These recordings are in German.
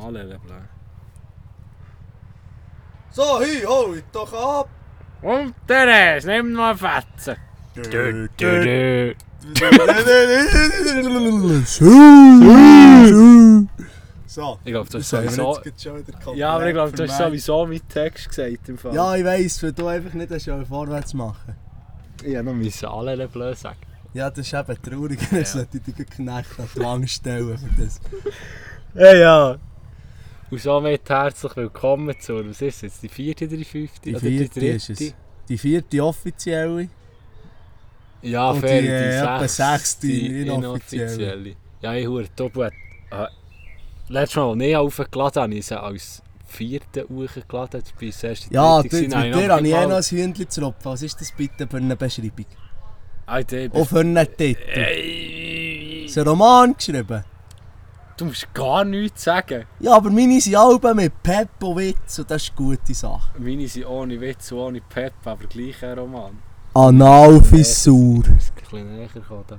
Alle Leblanc. So, hey, hol doch ab! Und Therese, nimm mal Fetzen. Dö, dö, dö. So, Ich glaube, du hast sowieso... Ja, aber ich glaube, du hast sowieso mit Text gesagt im Fall. Ja, ich weiss, wenn du einfach nicht hast, vorwärts machen. Ich habe noch müssen alle Leblanc sagen. Ja, das ist eben traurig, das sollte ich dich Knecht an die Wand stellen für das. Ja, ja. Und somit herzlich willkommen zur, was ist jetzt, die vierte oder die fünfte? Die vierte die ist es. Die vierte offizielle. Ja, Und fair, die, äh, sechste inoffizielle. inoffizielle. Ja, ich habe Tobu hat... Äh, letztes Mal, als ich aufgeladen habe, ich sie als vierte hochgeladen. Ja, du, gewesen, mit dir habe ich eh mal- noch ein Hündchen zu rupfen. Was ist das bitte für eine Beschreibung? Alter, ich bin- Und für einen Titel. Ey, Ist ein Roman geschrieben? Du musst gar nichts sagen. Ja, aber meine sind Alben mit Pep und Witz und das ist eine gute Sache. Meine sind ohne Witz und ohne Pep, aber gleich ein Roman. Analfissur. Ein bisschen näher gekommen. da.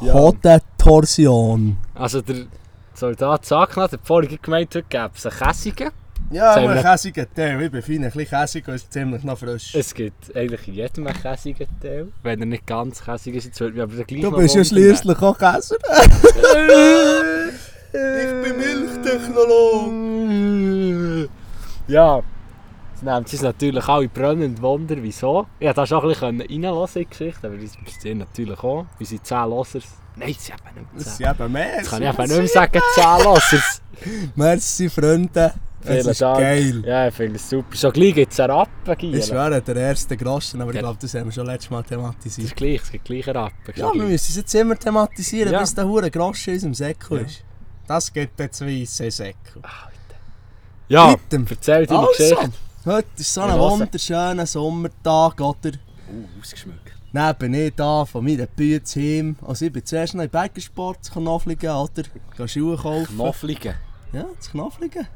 Ja. Hotte Torsion. Also der Soldat Sackner hat vorhin gemeint, heute gäbe es einen Käsigen. Ja, aber wir- ein käsiger Teil. Ich bin fein, ein bisschen käsig und ist ziemlich noch frisch. Es gibt eigentlich in jedem einen käsigen Teil. Wenn er nicht ganz käsig ist, jetzt würde mich aber gleich Du noch bist ja schliesslich auch Käser. ich bin Milchtechnologe. Ja. Jetzt nehmen sie es natürlich alle brennend Wunder, wieso. Ja, da schon ein bisschen reinlassen in die Geschichte, aber das passiert natürlich auch. Sind 10 Losers. Nein, sie haben nicht mehr Das 10. sind eben mehr. Jetzt kann ich eben nicht mehr sagen 10 Losers. Merci, Freunde. Vielen ist Dank. geil. Ja, ich finde es super. Schon gleich gibt es einen Rappen, Ich Giel. schwöre, der erste Groschen, aber ich glaube, das haben wir schon letztes Mal Das thematisiert. ist gleich, es gibt gleich einen Rappen. Ja, wir müssen es jetzt immer thematisieren, Ja. bis der hure Groschen in unserem Säckel Ja. ist. Das gibt jetzt weisse Säckel. ja Item. erzähl deine Also, Geschichte. heute ist so ein wunderschöner Sommertag, oder? Uh, ausgeschmückt. Bin ich da von meiner Bühne heim. Also ich bin zuerst noch in Bäckersport zu Knoffligen, oder? Geh Schuhe kaufen. Knoffligen. Ja, zu Knoffligen.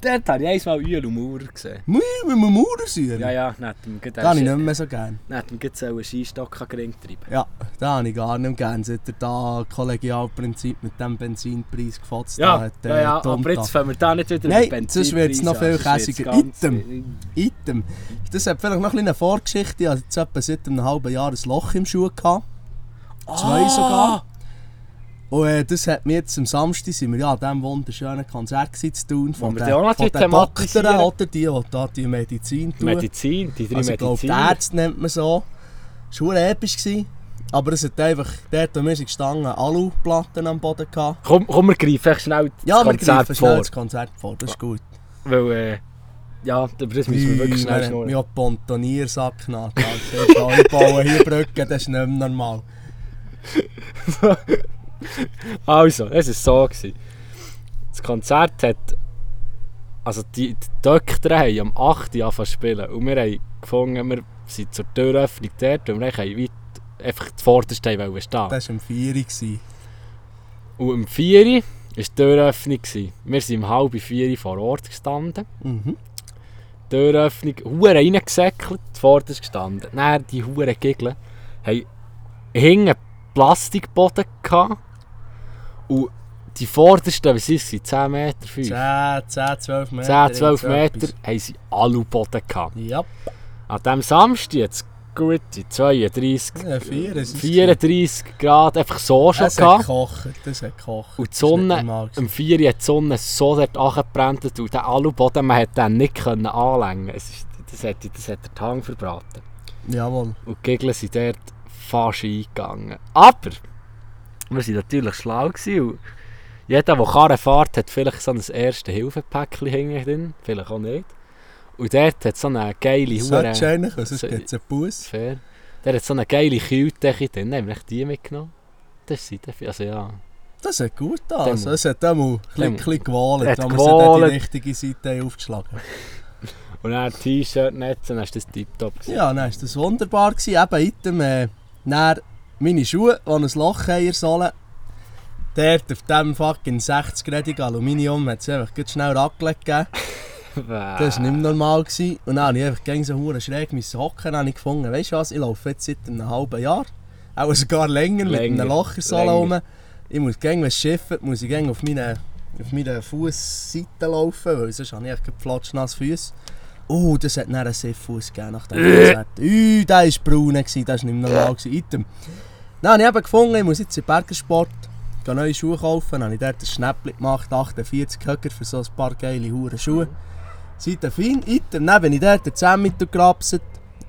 Dort habe ich einmal Uel und Maurer gesehen. Mui, mit einem Mauersäuer. Ja, ja, nicht dem Das habe ich nicht mehr so gern. Nicht dem gibt einen Skistock an den treiben. Ja, das habe ich gar nicht gern. Seit er da Kollegialprinzip mit dem Benzinpreis gefotzt Ja, hat. äh, ja, ja, Tom aber jetzt fangen wir da nicht wieder Nein, über Benzinpreise sonst wird's noch an, viel käsiger. ganz- Item. Das hat vielleicht noch ein eine Vorgeschichte. Ich hatte jetzt etwa seit einem halben Jahr ein Loch im Schuh. Gehabt. Zwei Ah! sogar. Und äh, das hat mir jetzt am Samstag, sind wir ja an diesem wunderschönen Konzert zu tun. Wir den, von den Doktoren, oder die, die da die Medizin tun. Medizin, die drei also ich glaube, die. Ärzte nennt man so. Es war episch. Gewesen. Aber es hat einfach, dort wo wir sind gestanden, Aluplatten am Boden gehabt. Komm, komm, wir greifen schnell Ja, das wir Konzert greifen schnell vor. das Konzert vor, das ist gut. Weil, äh, ja, aber das müssen wir wirklich schnell Wir schnurren. haben Pontoniersack genannt. Also, ich baue hier Brücken, das ist nicht mehr normal. Also, es war so. Gewesen. Das Konzert hat. Also, die, die Doktor haben am 8. Uhr angefangen zu spielen. Und wir haben gefunden, wir sind zur Türöffnung dort und wir haben weit einfach die Vorderste stehen. Das war am 4 Uhr. Und um 4 Uhr war die Türöffnung. Wir sind um halb 4 Uhr vor Ort gestanden. Mhm. Die Türöffnung, Huren reingesäckelt, vorderst gestanden. Dann die Huren Giggeln haben hinten Plastikboden gehabt. Und die vordersten, was ist es, 10 Meter, 5? 10, 10, 12 Meter. 10, 12 irgend Meter haben sie Aluboden gehabt. Ja, An diesem Samstag jetzt gute 32, ja 4 ist es. 34 Grad, einfach so schon Das hat gehabt. gekocht, das hat gekocht. Und die Sonne, um 4 Uhr hat die Sonne so dort angebrannt und der Aluboden, man hat den nicht können anlängen. Es ist, das, hat, das hat der Hang verbraten. Jawohl. Und die Gegner sind dort fast eingegangen. Aber wir waren natürlich schlau. Gewesen und jeder, der Karren fährt, hat vielleicht so ein erste Hilfepäckchen hinten drin. Vielleicht auch nicht. Und dort hat so eine geile Das Hure. eigentlich, weil sonst So- gibt es einen Bus. Fair. Der hat so eine geile Kühltechnik drin. Haben wir die mitgenommen? Das ist sie dafür. Also ja. Das hat gut Dem- an. Also, es hat auch mal ein bisschen, Dem- hat auch gewollt. die richtige Seite aufgeschlagen. Und dann T-Shirt netzen, dann ist das tiptop. Ja, dann war das wunderbar. Gewesen. Eben, item, äh, dann meine Schuhe, die ein Loch haben. Dort auf diesem fucking 60-gradigen Aluminium hat es einfach schnell Raclette gegeben. Das war nicht mehr normal. Gewesen. Und dann habe ich einfach gegen so hure schräg hocken. Habe ich gefunden, weißt du was, ich laufe jetzt seit einem halben Jahr. Auch sogar länger, mit Länger, einem Loch in. Ich muss gegen was schiffen, muss ich gegen auf meinen auf meiner Fußseite laufen, weil sonst habe ich echt flotschnasse Füße. Oh, das hat dann einen Seefuß gegeben nach dem Konzert. Ui, der war braun, das war nicht mehr normal. Item. Dann habe ich eben gefunden, ich muss jetzt in den Bergersport gehe neue Schuhe kaufen. Dann habe ich dort ein Schnäppchen gemacht, 48 Höcker für so ein paar geile Hure Schuhe. Seitdem fein. Item, dann bin ich dort 10 Meter gerapset,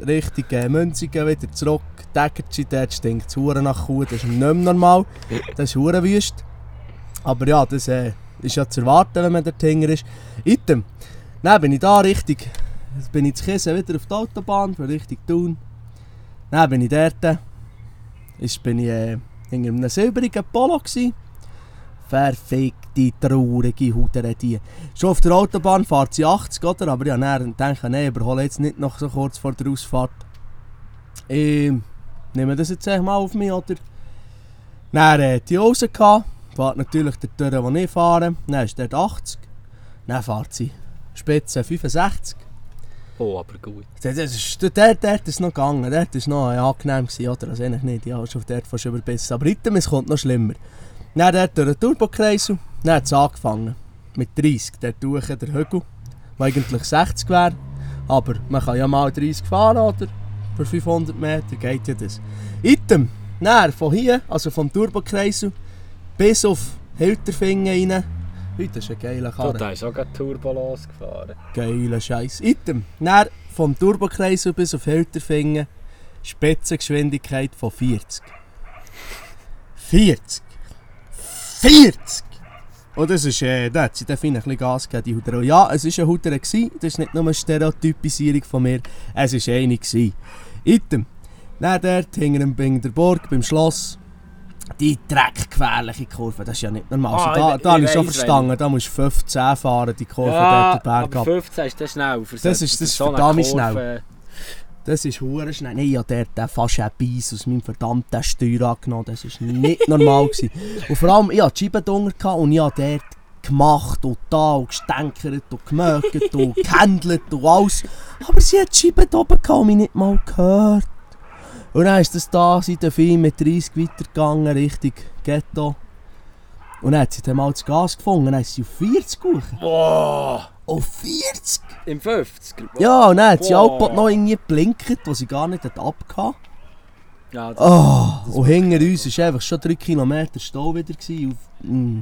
Richtung äh, Münzigen wieder zurück. Dägertschi, dort stinkt es Hure nach Kuh, das ist nicht mehr normal. Das ist Hure wüst. Aber ja, das äh, ist ja zu erwarten, wenn man dort hinten ist. Item, dann bin ich da richtig, jetzt bin ich zu wieder auf der Autobahn, für Richtung Thun. Dann bin ich dort, ist, bin ich äh, hinter einem silbrigen Polo gsi. Verfickte, traurige Hudere die. Schon auf der Autobahn fährt sie 80, oder? Aber ich gedacht, nein, überhole jetzt nicht noch so kurz vor der Ausfahrt. Ich nehme das jetzt mal auf mich, oder? Dann äh, die gehabt, fährt natürlich der Tür, wo ich fahre. Dann ist dort 80. Dann fährt sie Spitze 65. Oh, aber gut. Das ist, dort, dort ist noch gegangen, dort war noch angenehm, gewesen, oder? Also eigentlich nicht, ja, schon dort fast überbissen. Aber heute, es kommt noch schlimmer. Dann dort durch den Turbokreisel, dann hat es angefangen. Mit 30, dort durch der Hügel, der eigentlich 60 wäre. Aber man kann ja mal 30 fahren, oder? Für 500 Meter geht ja das. Item, dann von hier, also vom Turbokreisel, bis auf Hilterfingen rein. Heute ist ein geiler Du, Karre. da ist auch gerade Turbo losgefahren. Geiler Scheiß. Item. Dann vom Turbokreisel bis auf Hilterfingen Spitzengeschwindigkeit von 40. 40! 40! Und das ist, äh, da hat sie dann ein bisschen Gas gegeben, die Huder. Ja, es war Huder, gewesen. das ist nicht nur eine Stereotypisierung von mir, es war eine. Item. Dann dort, hinter dem Bing der Burg, beim Schloss, die dreckgefährliche Kurve, das ist ja nicht normal. Ah, also, da ich- da habe ich ich schon verstanden, da musst du 15 fahren, die Kurve ja, dort den Berg aber ab. 15 ist das schnell. Für Das ist- das ist verdammt schnell. Das ist hure schnell. Nein, habe dort äh, fast einen Beiß aus meinem verdammten Steuer angenommen. Das war nicht normal. Gewesen. Und vor allem, ich hatte die Scheibe drunter und ich habe dort gemacht und da und gestänkert und gemögt und gehändelt und alles. Aber sie hat die Scheibe oben gehabt und mich nicht mal gehört. Und dann ist das da seit der Film mit 30 weitergegangen, Richtung Ghetto. Und dann hat sie dann mal das Gas gefunden, dann ist sie auf 40 gegangen. Boah! Auf 40? Im 50 Ja, und dann hat sie Boah. auch noch irgendwie geblinkt, wo sie gar nicht hat abgehauen Ja, das, Oh, und hinter uns war einfach schon 3 Kilometer Stau wieder. Gewesen, auf, mm.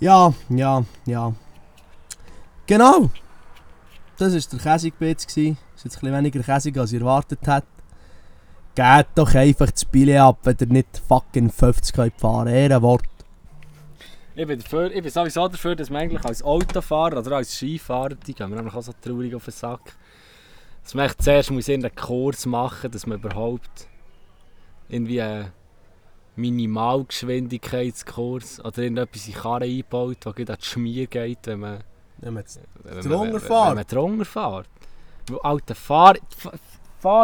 Ja, ja, ja. Genau. Das war der Käsigbitz. Das ist jetzt ein bisschen weniger Käsig, als ich erwartet hätte. Geht doch einfach das Billett ab, wenn ihr nicht fucking 50 könnt fahren könnt. Ehrenwort. ich, bin dafür, ich bin sowieso dafür, dass man eigentlich als Autofahrer oder als Skifahrer, die gehen mir nämlich auch so traurig auf den Sack, dass man echt zuerst muss irgendeinen Kurs machen dass man überhaupt irgendwie einen Minimalgeschwindigkeitskurs oder irgendetwas in Karre einbaut, das an die Schmier geht, wenn man, Wenn man Drunter fährt. wenn man drunter fährt. Alter, fahr,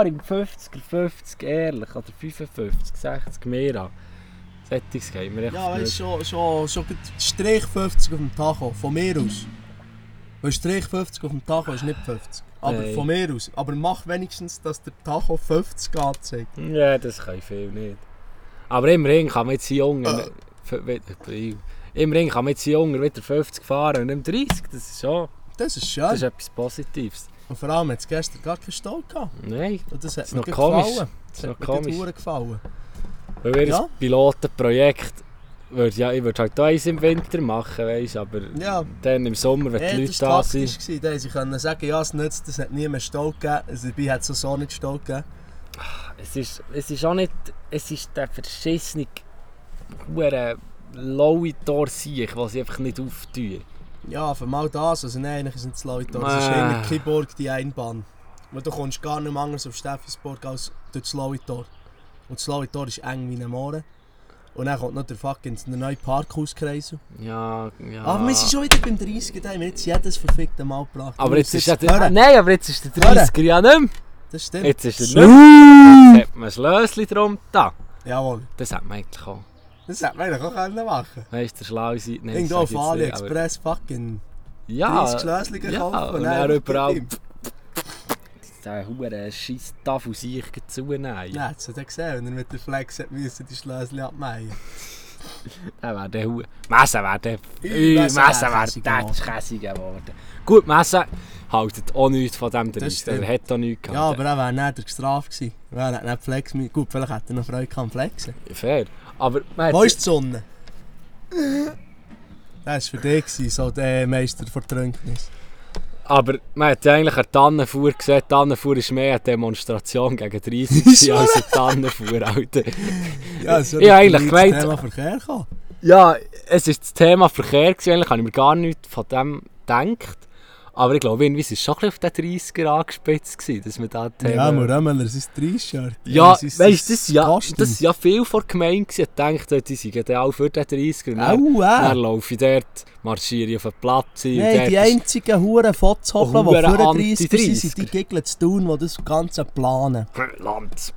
im 50er, 50 ehrlich, oder 55, 60 mehr an. Sättiges geht mir echt Ja, weißt schon, schon, schon Strich 50 auf dem Tacho, von mir aus. Weil Strich 50 auf dem Tacho ist nicht 50. Aber Nein. von mir aus. Aber mach wenigstens, dass der Tacho 50 anzeigt. Ja, das kann ich viel nicht. Aber immerhin kann man jetzt Jungen. Äh. wie- Immerhin kann man jetzt Jungen wieder 50 fahren und nicht 30. Das ist schon Das ist schön. das ist etwas Positives. Und vor allem hat es gestern gar keinen Stau gehabt. Nein, Und das hat ist mir noch komisch. gefallen. das Das ist noch hat mir komisch. gefallen. Weil wir Ja. ein Pilotenprojekt. Würd, ja, ich würde halt auch eins im Winter machen, weißt, aber Ja. dann im Sommer, wenn Ja, die das Leute war da sind. taktisch. gewesen. Da haben sie können sagen, ja, es nützt, es hat nie mehr Stau gegeben. Also dabei hat es so nicht Stau gegeben. Es ist, es ist auch nicht. Es ist der verschissene. Hure lowe Tor-Sieg, was sie einfach nicht auftun. Ja, für mal das. Also nein, eigentlich sind es Leute. Das ist Ah. in Kiborg die Einbahn. Weil du kommst gar nicht mehr anders auf Steffensburg als durch das Lowitor. Und das Lowitor ist eng wie ein Moore. Und dann kommt noch der fucking der neue Parkhauskreis. Ja, ja. Aber wir sind schon wieder beim 30. Da haben wir jetzt jedes verfickte Mal gebracht. Aber jetzt musst ist der. Nein, aber jetzt ist der 30er ja nicht mehr. Das stimmt. Jetzt ist er nicht mehr. Jetzt hat man ein Schlösschen drum da. Jawohl. Das hat man eigentlich auch. Das hätte man eigentlich auch können machen Weißt du, der schlau Irgendwo auf jetzt nicht, aber- AliExpress fucking Ja, 30 Schlösschen ja, kaufen. und dann überall- der scheiß Tafel sich zunehmen. Ja, jetzt hat er gesehen, wenn er mit der Flex hat müssen die Schlösschen abmähen. Der wäre der Hu. Messen wäre der. Messen wäre wäre käsig der geworden. käsig geworden. Gut, Messen haltet auch nichts von dem Das 30. Er hat auch nichts Ja, gehabt. aber er wäre nicht gestraft gewesen. Er hat nicht Flex. Gut, vielleicht hätte er noch Freude am Flexen. Fair. Aber Wo ist die Sonne? Das war für dich, gewesen, so der Meister der Trünknis. Aber man hat ja eigentlich eine Tannenfuhr gesehen. Tannenfuhr ist mehr eine Demonstration gegen 30 Wieso gewesen als eine Tannenfuhr, Alter. Ja, es Ich hab eigentlich gemeint- Thema Verkehr gekommen. Ja, es war das Thema Verkehr. Gewesen. Eigentlich habe ich mir gar nichts von dem gedacht. Aber ich glaube, irgendwie war es schon ein bisschen auf den 30er angespitzt, gewesen, dass man da Thema... Ja, Murömmeler, sein 30-Shirt. Ja, sein- weißt du, das, ja, das ist ja viel vor der Gemeinde. Ich dachte, die seien dann auch für den 30er. Und dann, Au, dann laufe ich dort, marschiere auf den Platz. Nein, die ist- einzigen Huren Fotzhoppler, die Huren vor 30 sind, Anti-30er. sind die Giggeln zu tun, die das Ganze planen. Lanz.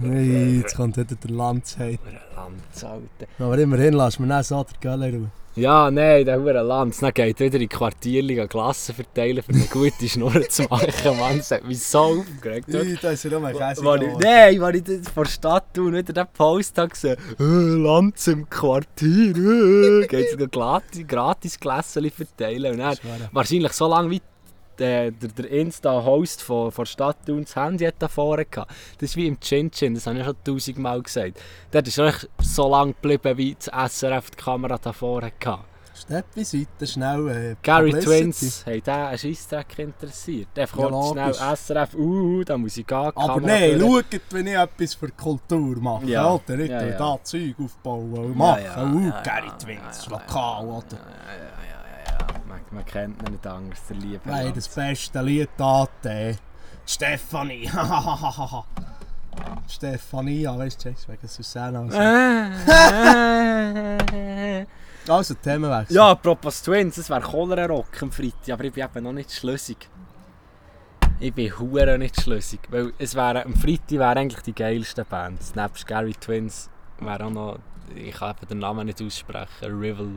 Hey, jetzt kommt wieder der Lanz heim. Lanz, Alter. Aber immerhin lass mir nicht so der Göller raus. Ja, nein, der Hure Lanz. Dann geht wieder in die Quartierliga Klassen verteilen, für eine gute Schnur zu machen. Mann, das hat mich so aufgeregt. Ui, da ist er noch mal Käse nein, als ich das vor der Stadt tue und wieder den Post habe gesehen, äh, Lanz im Quartier, äh, geht es gratis, gratis Gläschen verteilen. Und dann, wahrscheinlich so lange wie der, der, der Insta-Host von, von der Stadt Thun das Handy hat da vorne gehabt. Das ist wie im Chin Chin, das habe ich schon tausendmal gesagt. Dort ist echt so lange geblieben, wie das SRF die Kamera da vorne gehabt. Steppi, Seite, schnell. Äh, Gary. Twins, haben den einen Scheissdreck interessiert. Einfach Ja, kurz schnell. SRF, uh, da muss ich gehen. Aber Kamera nein, durch. schaut, wenn ich etwas für Kultur mache. Ja. Alter, nicht Ja, ja, da Zeug aufbauen und machen. ja, uh, ja, Gary ja, Twins, ja, das ja, Lokal, ja, oder? Man, kennt ihn nicht anders, der liebe Nein, das beste Lied da, Stefanie. Ja, weißt du, wegen Susanne. Also, also Themenwechsel. Ja, apropos Twins, es wäre Cholera Rock am Freitag, aber ich bin eben noch nicht schlüssig. Ich bin hure nicht schlüssig, weil es wäre, am Freitag wären eigentlich die geilsten Bands. Nebst Gary Twins wäre auch noch, ich kann eben den Namen nicht aussprechen, Rival...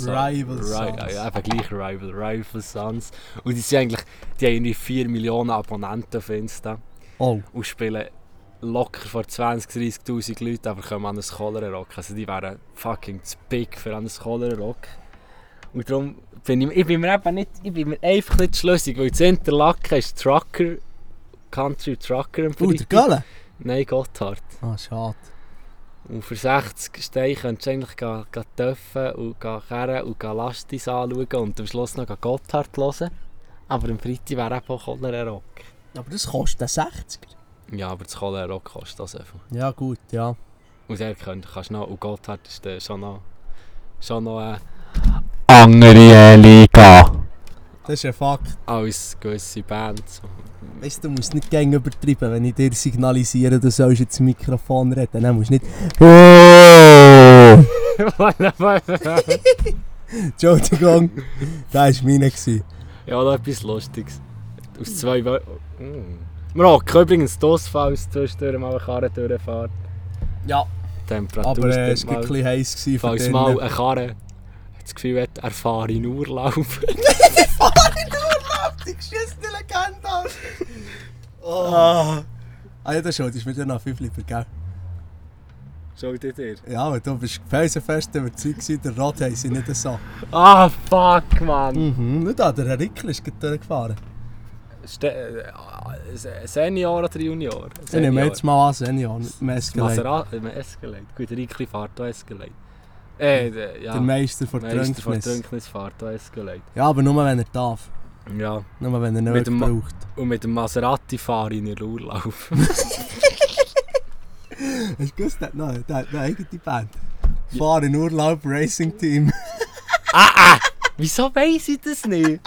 Rival Ri- Sons. Ja, eben gleich Rival, Rival Sons. Und die sind eigentlich, die haben irgendwie 4 Millionen Abonnenten auf Insta Oh, und spielen locker vor 20.000, 30'000 Leuten, aber kommen an ein Cholera Rock. Also die wären fucking zu big für an ein Cholera Rock. Und darum bin ich, ich bin mir eben nicht, ich bin mir einfach nicht schlüssig, weil in Interlaken ist Trucker, Country Trucker uh, der. Gölle? Nein, Gotthard. Ah, schade. Und für 60 Steine könntest du eigentlich gehen, gehen dürfen und gehen kehren und gehen Lastis anschauen und am Schluss noch Gotthard hören. Aber am Freitag wäre eben auch Cholera Rock. Aber das kostet 60er. Ja, aber das Cholera Rock kostet das einfach. Ja, gut, ja. Und der könnt, kannst noch, und Gotthard ist schon noch, schon noch eine andere Liga Das ist ein Fakt. als gewisse Bands. Weißt du, du musst nicht gängig übertreiben, wenn ich dir signalisiere, du sollst jetzt im Mikrofon reden. Dann musst du nicht. Entschuldigung, das war meine. ja, noch etwas Lustiges. Aus zwei Wörtern. Mm. Wir hocken übrigens die Ausfalls zwischendurch mal eine Karre durchfahrt. Ja, Temperatur aber äh, es war ein bisschen heiß falls mal eine Karre das Gefühl hat, er fahre in Urlaub. Die geschissene Legende! Oh. Ah, ja, das schon, das ist mir dann noch viel lieber, gell? Schau dir dir. Ja, aber du bist felsenfest überzeugt der haben sie nicht so. Ah, fuck, man. Mhm, nicht da, der Herr Rickel ist gerade durchgefahren. Ste äh, Senior oder Junior? Ich nehme jetzt mal an, Senior, Escalade. Maserati, äh, Escalade. Gut, Rickli fährt auch Escalade. Äh, der, ja. Der Meister von Meister Trünknis. Ja, aber nur wenn er darf. Ja. Nur wenn er nicht braucht. Und mit dem Maserati fahre ich in den Urlaub. Hast du gewusst, der hat eine eigene Band? Fahren in Urlaub Racing Team. Wieso weiss ich das nicht?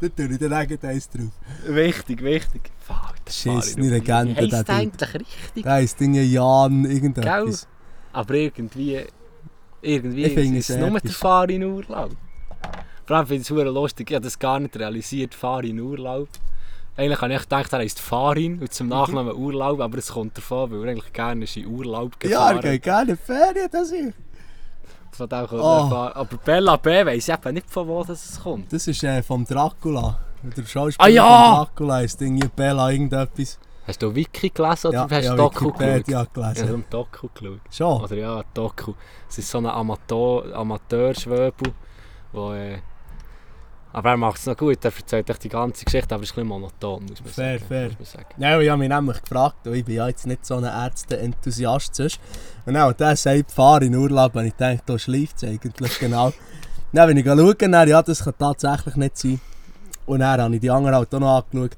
da tue ich dann eigene eins drauf. wichtig, wichtig. Das Schissene Legende, Dude. eigentlich richtig? Da ist Dinge Jan, irgendetwas. Aber irgendwie... Irgendwie Ich ist es nur der episch. Fahrer in Urlaub. Vor allem finde ich es lustig. Ich habe das gar nicht realisiert, Fahrer in Urlaub. Eigentlich habe ich gedacht, er heisst Farin und zum Nachnamen Urlaub, aber es kommt davon, weil er eigentlich gerne in Urlaub Ja, gefahren. er geht gerne Ferien, das ist. Von dem kommt Oh. er. Aber Bella B weiss eben nicht von wo das kommt. Das ist äh, vom Dracula. Der Schauspieler Ah, ja! von Dracula ist Dinge Bella irgendetwas. Hast du Wiki gelesen oder Ja, hast du ja, Doku geschaut? Wikipedia Ich habe gelesen. Doku geschaut. Schon? Oder ja, Doku. Es ist so ein Amateur, Amateurschwöbel, wo... Äh, aber er macht es noch gut, er erzählt echt die ganze Geschichte, aber es ist ein bisschen monoton, muss man Fair, sagen. fair. Sagen. Ja, ich habe mich nämlich gefragt, weil ich bin ja jetzt nicht so ein Ärzte-Enthusiast sonst. Und dann, der sagt, fahr in Urlaub, habe ich gedacht, da schläft es eigentlich genau. Dann bin ich schauen, dann, ja, das kann tatsächlich nicht sein. Und dann habe ich die anderen halt auch noch angeschaut.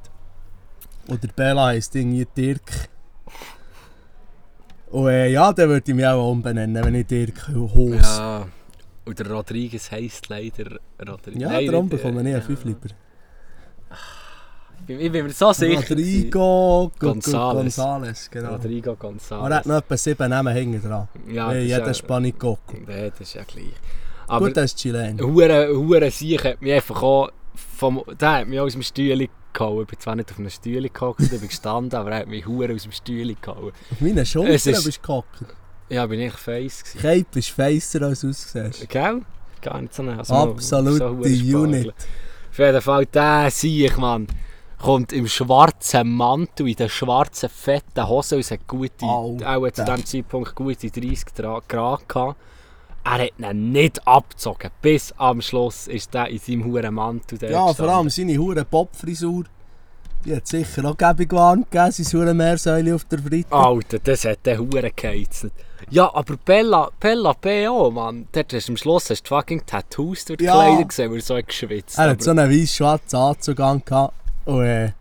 Und der Bella heisst irgendwie Dirk. Und äh, ja, dann würde ich mich auch umbenennen, wenn ich Dirk Hose. Ja, Ja, und der Rodriguez heisst leider Rodriguez. ja Nein, darum bekomme ich äh, einen 5 lieber. Ich bin, ich mir so sicher. Rodrigo González. González, genau. Rodrigo Er hat González. noch etwa sieben Namen hinten dran. Ja, Wie das jeder ja-. Nee, das ist ja gleich. Aber Gut, er ist Chilen. Hure, Hure Sieg hat mich einfach auch vom, der hat mich aus dem Stühle gehauen. Ich bin zwar nicht auf einem Stühle gehockt, ich bin gestanden, aber er hat mich Hure aus dem Stühle gehauen. Auf meinen Schultern ist- bist du gehockt. Ja, bin ich face gewesen. Cape ist feiser als du aussiehst. Gell? Gar nicht so eine also Absolute so. Unit. Auf jeden Fall, der Sieg, Mann, kommt im schwarzen Mantel, in der schwarzen, fetten Hose es hat gute, auch zu diesem Zeitpunkt gute 30 Tra- Grad gehabt. Er hat ihn nicht abgezogen. Bis am Schluss ist er in seinem huren Mantel Ja, vor gestanden. allem seine hure Bob-Frisur. Die hat sicher auch gäbig warm gegeben, sein hure Meersäule auf der Freitag. Alter, das hat der Hure geheizt. Ja, aber Bella, Bella B.O., Mann. Dort hast du am Schluss hast du fucking Tattoos durch die Ja. Kleider gesehen, weil er so hat geschwitzt Er hat so einen weiß-schwarzen Anzug angehabt. Und äh,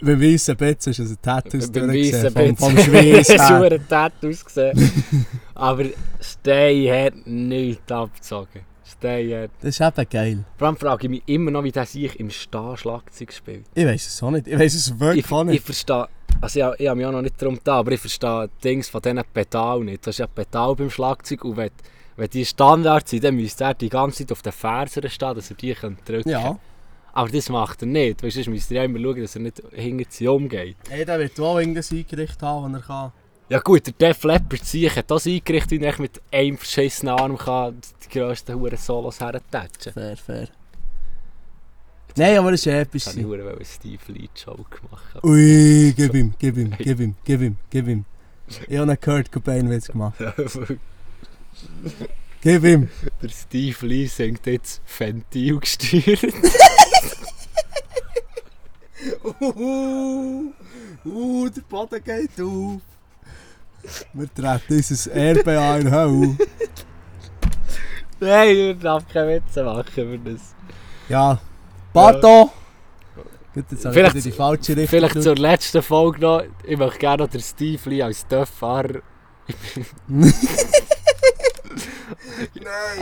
beim weißen Bett ist also Tattoos Beim durchgesehen. weissen Vom, Bett. vom Schweiß Es her. hat Tattoos gesehen. Aber Stey hat nichts abgezogen. Stey hat... Das ist eben geil. Vor allem frage ich mich immer noch, wie der sich im Stehen Schlagzeug spielt. Ich weiß es auch nicht. Ich weiß es wirklich Ich, auch ich nicht. verstehe... Also ich, ich habe mich auch noch nicht darum da, aber ich verstehe Dings von diesen Pedalen nicht. Du hast ja Pedal beim Schlagzeug und wenn, wenn die Standard sind, dann müsste er die ganze Zeit auf den Fersern stehen, dass er die kann drücken Ja. Aber das macht er nicht. Weißt du, sonst müsst ihr ja immer schauen, dass er nicht hinter sie umgeht. Hey, der wird auch irgendein eingerichtet haben, wenn er kann. Ja gut, der Def Leppard sich hat das eingerichtet, wie er mit einem verschissenen Arm kann die grössten Huren Solos hertatschen. Fair, fair. Nein, aber es ist episch. Das ich. Huren einen Steve Lee Joke gemacht. Ui, gib ihm, gib ihm, gib ihm, gib ihm, gib ihm. Ich habe einen Kurt Cobain Witz gemacht. Gib ihm. der Steve Lee singt jetzt Ventil gesteuert. Uh, uh, der Boden geht auf. Wir treten unser Erbe an in Hölle. Nein, ich darf keine Witze machen für das. Ja, Pardon. Gut, jetzt habe ich Vielleicht- wieder die falsche Richtung Vielleicht zur letzten Folge noch. Ich möchte gerne noch den Steve Lee als Dörffahrer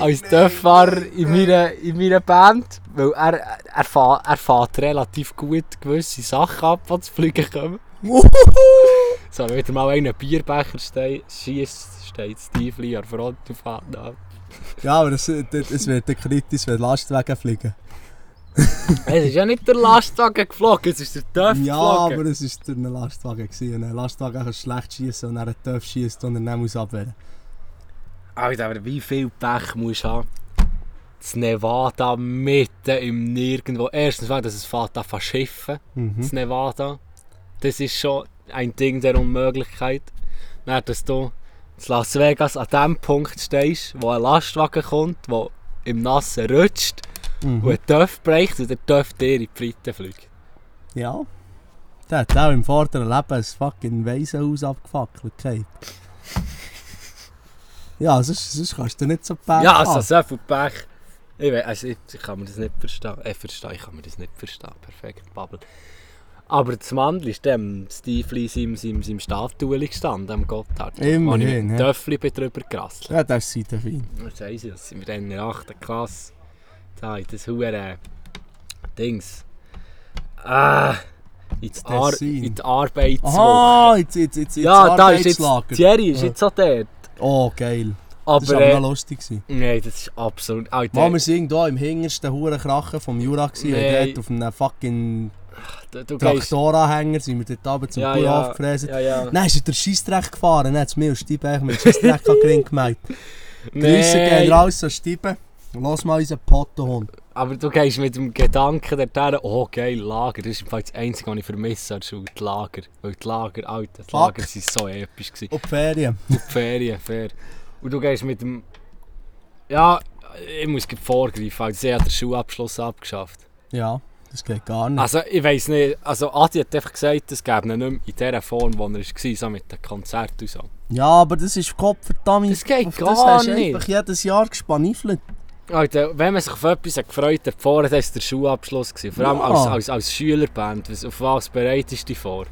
als Dörffahrer in meiner, in meiner Band, weil er, er, er fährt relativ gut gewisse Sachen ab, die zu fliegen kommen. So, wieder mal einer Bierbecher ste schießt, steht Lee an Front und fährt ab. Ja, aber es, es wird dann kritisch, wenn Lastwagen fliegen. Es ist ja nicht der Lastwagen geflogen, es ist der Dörf Ja, geflogen. aber es war durch einen Lastwagen. Gewesen. Ein Lastwagen kann schlecht schießen und dann ein Töpf schießt und er dann muss abwehren. Alter, aber wie viel Pech musst du haben? Das Nevada mitten im Nirgendwo. Erstens dass es fährt an verschiffen. Mhm. das Nevada. Das ist schon ein Ding der Unmöglichkeit. Dann, dass du in Las Vegas an dem Punkt stehst, wo ein Lastwagen kommt, der im Nassen rutscht und Mhm. ein Töff bricht und der Töff dir in die Fritte fliegt. Ja. Der hat auch im vorderen Leben ein fucking Waisenhaus abgefackelt. Okay. Ja, sonst, sonst kannst du nicht so Pech ja, also so viel Pech. Ich, weiss, also ich, ich kann mir das nicht verstehen. Äh, verstehen, ich kann mir das nicht verstehen. Perfekt, Bubble. Aber das Mandel ist dem in seinem, seinem, seinem Statue gestanden, am Gotthard. Immerhin, Wo ich ja. Töffli bin drüber gerasselt. Ja, das ist fein. Was sagen sie? Das sind wir in der 8. Klasse. Da in das hure Dings. Ah, ins Ar in die Arbeitswoche. Aha, jetzt, jetzt, jetzt, ja, da ist jetzt. Thierry ist Ja. jetzt so dort. Oh, geil. Das Aber, war aber äh, lustig. nein, das ist absolut. Alter, Mal, wir waren hier im hintersten Hurenkrachen vom Jura. Nee. Dort auf einem fucking. Traktoranhänger sind wir dort oben zum Ja, ja, gefräst. ja, ja. Dann ist er der Scheissdreck gefahren, dann hat es mir und Stiebe mit Scheissdreck den Ring gemeint. Grüße gehen raus an Stiebe. Lass mal unseren Pottenhund. Aber du gehst mit dem Gedanken dorthin, oh geil, Lager, das ist das Einzige, was ich vermisse an Schule, die Lager. Weil die Lager, Alter, die. Lager waren so episch. Gewesen. Und die Ferien. Und die Ferien, fair. Und du gehst mit dem... Ja, ich muss vorgreifen, also sie hat den Schulabschluss abgeschafft. Ja, das geht gar nicht. Also ich weiss nicht, also Adi hat einfach gesagt, es gäbe ihn nicht mehr in der Form, wo er war, so mit den Konzerten und so. Ja, aber das ist Gottverdammt. Das geht auf gar das hast du nicht. einfach jedes Jahr gespanifelt. Alter, wenn man sich auf etwas gefreut hat, vorher, war es der Schulabschluss. Gewesen. Vor allem Ja. als, als, als Schülerband. Auf was bereitest du dich vor?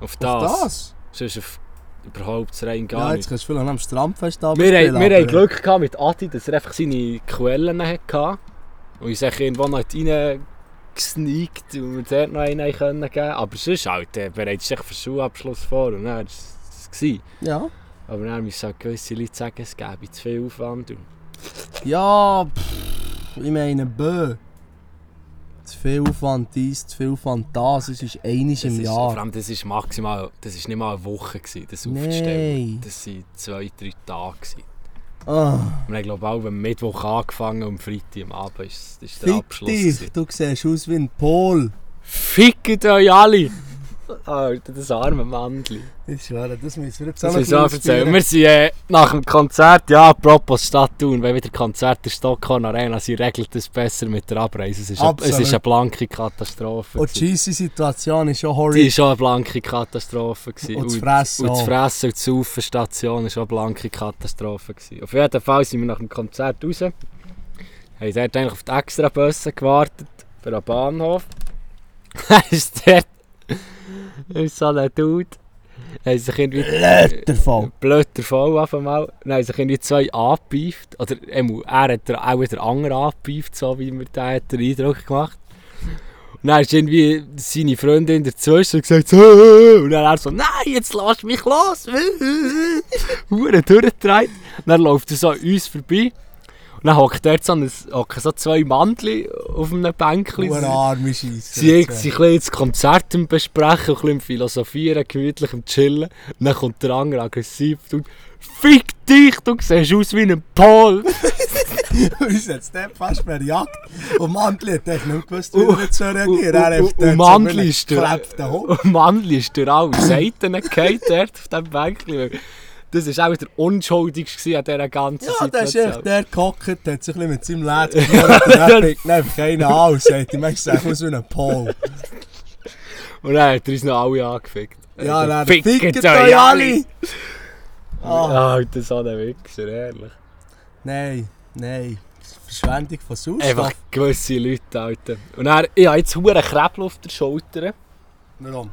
Auf das? Auf das? Sonst auf überhaupt rein gar Ja, jetzt kannst du vielleicht am Strandfest Wir, abspielen. haben, wir haben aber- Glück gehabt mit Adi, dass er einfach seine Quellen hatte. Und uns irgendwo noch reingesneakt und wir dort noch einen können geben Aber sonst halt, äh, bereitest dich für den Schulabschluss vor und dann war es das. Ja. Aber dann müssen halt gewisse Leute sagen, es gäbe zu viel Aufwand. Und Ja, pff, ich meine, bö. Zu viel Aufwand dies, zu viel Aufwand das, es ist einiges Das im ist, vor Jahr. allem, das ist maximal, das ist nicht mal eine Woche gewesen, das aufzustellen. Nein. Das waren zwei, drei Tage. Gewesen. Ah, Wir haben glaube auch am Mittwoch angefangen und am Freitag am Abend ist, ist der fick Abschluss. dich, gewesen. du siehst aus wie ein Pol. Fickt euch alle! Alter, das arme Mandli. Ich schwöre, das müssen wir jetzt Das bisschen erzählen. Wir sind äh, nach dem Konzert, ja, apropos Stadt Thun, wenn wieder Konzert in Stockholm Arena sie regelt es besser mit der Abreise. Es ist, eine, es ist eine blanke Katastrophe. Und die. Scheisse-Situation ist schon Die horrible. war schon eine blanke Katastrophe. gewesen. Und das Fressen Und das. Fressen und die Saufenstation war schon eine blanke Katastrophe. gewesen. Auf jeden Fall sind wir nach dem Konzert raus. Haben dort eigentlich auf die extra Busse gewartet, für den Bahnhof. Ist dort ein Dude. Haben sich irgendwie Blättervoll. Blöder voll auf einmal. Dann haben sich irgendwie zwei angepeift. Oder er hat auch wieder andere angepeift, so wie mir der den Eindruck gemacht. Und dann ist irgendwie seine Freundin dazwischen und gesagt und dann er so, nein, jetzt lass mich los. Hure durchgedreht. Dann läuft er so uns vorbei. Dann hockt dort so, ein, hocken so zwei Mandli auf einem Bänkchen. Nur arme Scheisse. Sie sind sie ein bisschen Konzert besprechen, ein bisschen philosophieren, gemütlich chillen. Und dann kommt der andere aggressiv und Fick dich, du siehst aus wie ein Pol. Uns hat es dort fast verjagt. Und Mantli hat echt nicht gewusst, wie er so reagieren und- Er hat und- einen ist der-. Und Mandli ist durch alle Seiten gefallen dort auf diesem Bänkchen. Das war auch der unschuldigste an dieser ganzen Ja, der ist echt Situation. der gehockt, hat sich ein bisschen mit seinem Lad geknurrt und einfach keiner an und sagt, ich möchte sagen, aus wie ein Pol. Und dann hat er uns noch alle angefickt. Ja, dann Fickt fickt euch alle! Ah, Alter, so ein Wichser, ehrlich. nein, nein. Verschwendung von Sauerstoff. Einfach gewisse Leute, Alter. Und dann, ich habe jetzt hure Krebel auf der Schulter. Warum?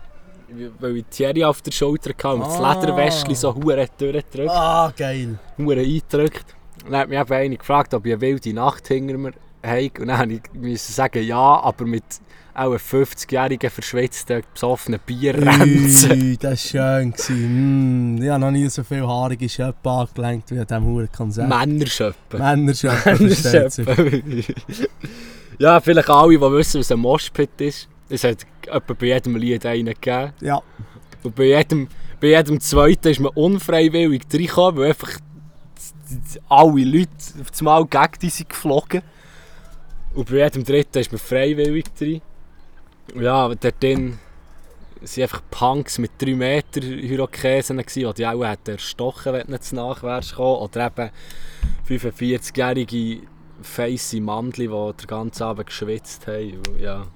Weil ich Thierry auf der Schulter hatte und das Ah. Lederwäschchen so hure durchgedrückt, Ah, geil. hure eingedrückt. Dann hat mich eben einer gefragt, ob ich eine wilde Nacht hinter mir habe. Und dann musste ich sagen, ja, aber mit auch einem 50-jährigen verschwitzten, besoffenen Bierrenzen. Das war schön. Mm, ich habe noch nie so viel haarige Schöpfe angelenkt wie an diesem hohen Konzert. Versteht sich. Männerschöppen. ja, vielleicht alle, die wissen, was ein Moshpit ist. Es hat etwa bei jedem Lied einen gegeben. Ja, Und bei jedem, bei jedem zweiten ist man unfreiwillig reingekommen, weil einfach alle Leute auf das Mal gegen die sind geflogen. Und bei jedem dritten ist man freiwillig drin. Ja, dort drin waren einfach Punks mit 3 Meter Hyrokesen, die die auch hätten erstochen wenn nicht zu nachwärts kommen. Oder eben 45-jährige feisse Mandli, die den ganzen Abend geschwitzt haben. Ja,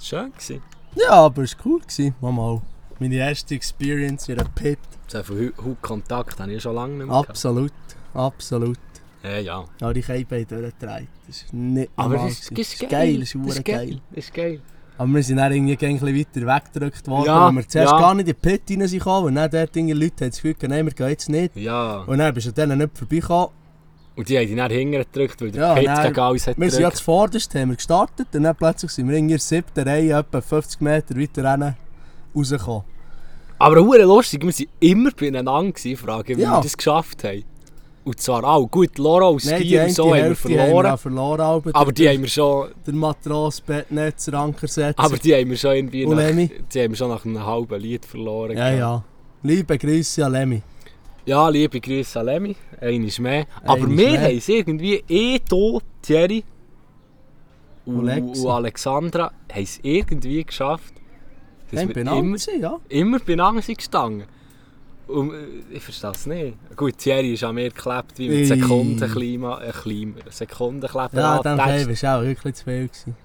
schön. Gewesen. ja aber es war cool. Gewesen. Mal, mal. Meine erste Experience in einem Pit. So viel Hautkontakt habe ich schon lange nicht mehr gehabt. Absolut. Absolut. Ja, ja. Ja, die Keibe durchgedreht. Das ist nicht Aber normal das ist, gewesen. das ist geil. geil. Das ist Das ist geil. geil. Das ist geil. Aber wir sind dann irgendwie ein bisschen weiter weggedrückt worden, Ja, weil wir zuerst ja. gar nicht in den Pit rein sind gekommen. Und dann dort irgendwie Leute haben das Gefühl, nein, wir gehen jetzt nicht. Ja. Und dann bist du an denen nicht vorbeigekommen. Und die haben die dann hinten gedrückt, weil der Ja, Pit nein, gegen alles hat Wir sind ja zuvorderst, haben wir gestartet und dann plötzlich sind wir in der siebten Reihe, etwa 50 Meter weiter rausgekommen. Aber hure lustig, wir waren immer beieinander, gewesen, fragen, wie Ja. wir das geschafft haben. Und zwar auch, gut, Laura und Nein, Ski und so haben wir verloren. Haben wir verloren aber aber die haben wir schon, der Matros, Bettnetzer, Ankersetzer. aber die haben wir schon irgendwie nach, die haben wir schon nach einem halben Lied verloren. ja, gehabt. ja. Liebe Grüße an Lemmy. Ja, liebe Grüße Lemmy, eines mehr. Aber wir mehr. haben es irgendwie eh hier, Thierry und, Und Alexandra, haben es irgendwie geschafft, dass Haben wir immer, sie, ja. immer beieinander sind gestanden. Und äh, ich verstehe es nicht. Gut, Thierry ist an mir geklebt wie mit. Sekundenklima, äh, Klima, Sekundenkleber. Ja, dann ist- bist du auch wirklich zu viel gewesen.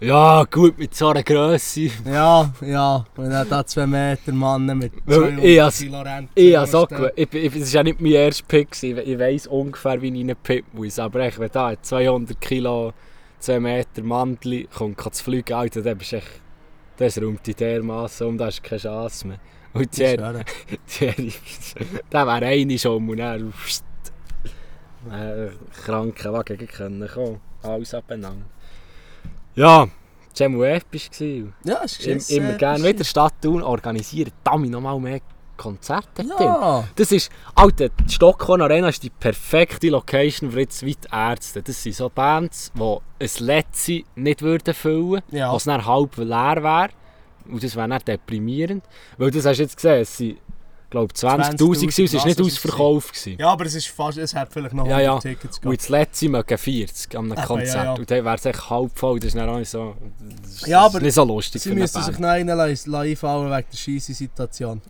Ja, gut, mit so einer Grösse. Ja, ja. Und dann da zwei Meter Mann mit Weil 200 ich has- Kilo Rente. Ich habe so. Ich, ich, es war ja nicht mein erster Pick. gewesen. Ich, ich weiss ungefähr, wie ich in einen Pick muss. Aber echt, wenn da ein 200 Kilo, 2 Meter Mantel kommt, kann zu fliegen, Alter, dann bist du echt... Das räumt dich dermassen um, da hast du keine Chance mehr. Und Thierry, Thierry der wäre eine schon und dann... äh, Krankenwagen können kommen. Alles abeinander. Ja, mal episch. gewesen. Ja, es ist sehr immer gerne episch. wieder Stadt Thun organisieren. Damit noch mal mehr Konzerte. Ja. Das ist, Alter, die Stockholm Arena ist die perfekte Location für jetzt weit Ärzte. Das sind so Bands, die ein Letzte nicht würden füllen würden, Ja. was dann halb leer wäre. Und das wäre dann deprimierend. Weil das hast du jetzt gesehen, es sind, glaube 20'000 gewesen, es war nicht ausverkauft. Gewesen. Ja, aber es ist fast, es hat vielleicht noch Ja, 100 ja. Tickets Und gehabt. das letzte mögen 40 an einem Eben, Konzert. ja, ja. Und dann wäre es echt halb voll. Das ist dann auch nicht so, das ist Ja, aber nicht so lustig Sie müssen Band. sich noch einen einfallen wegen der scheisse Situation.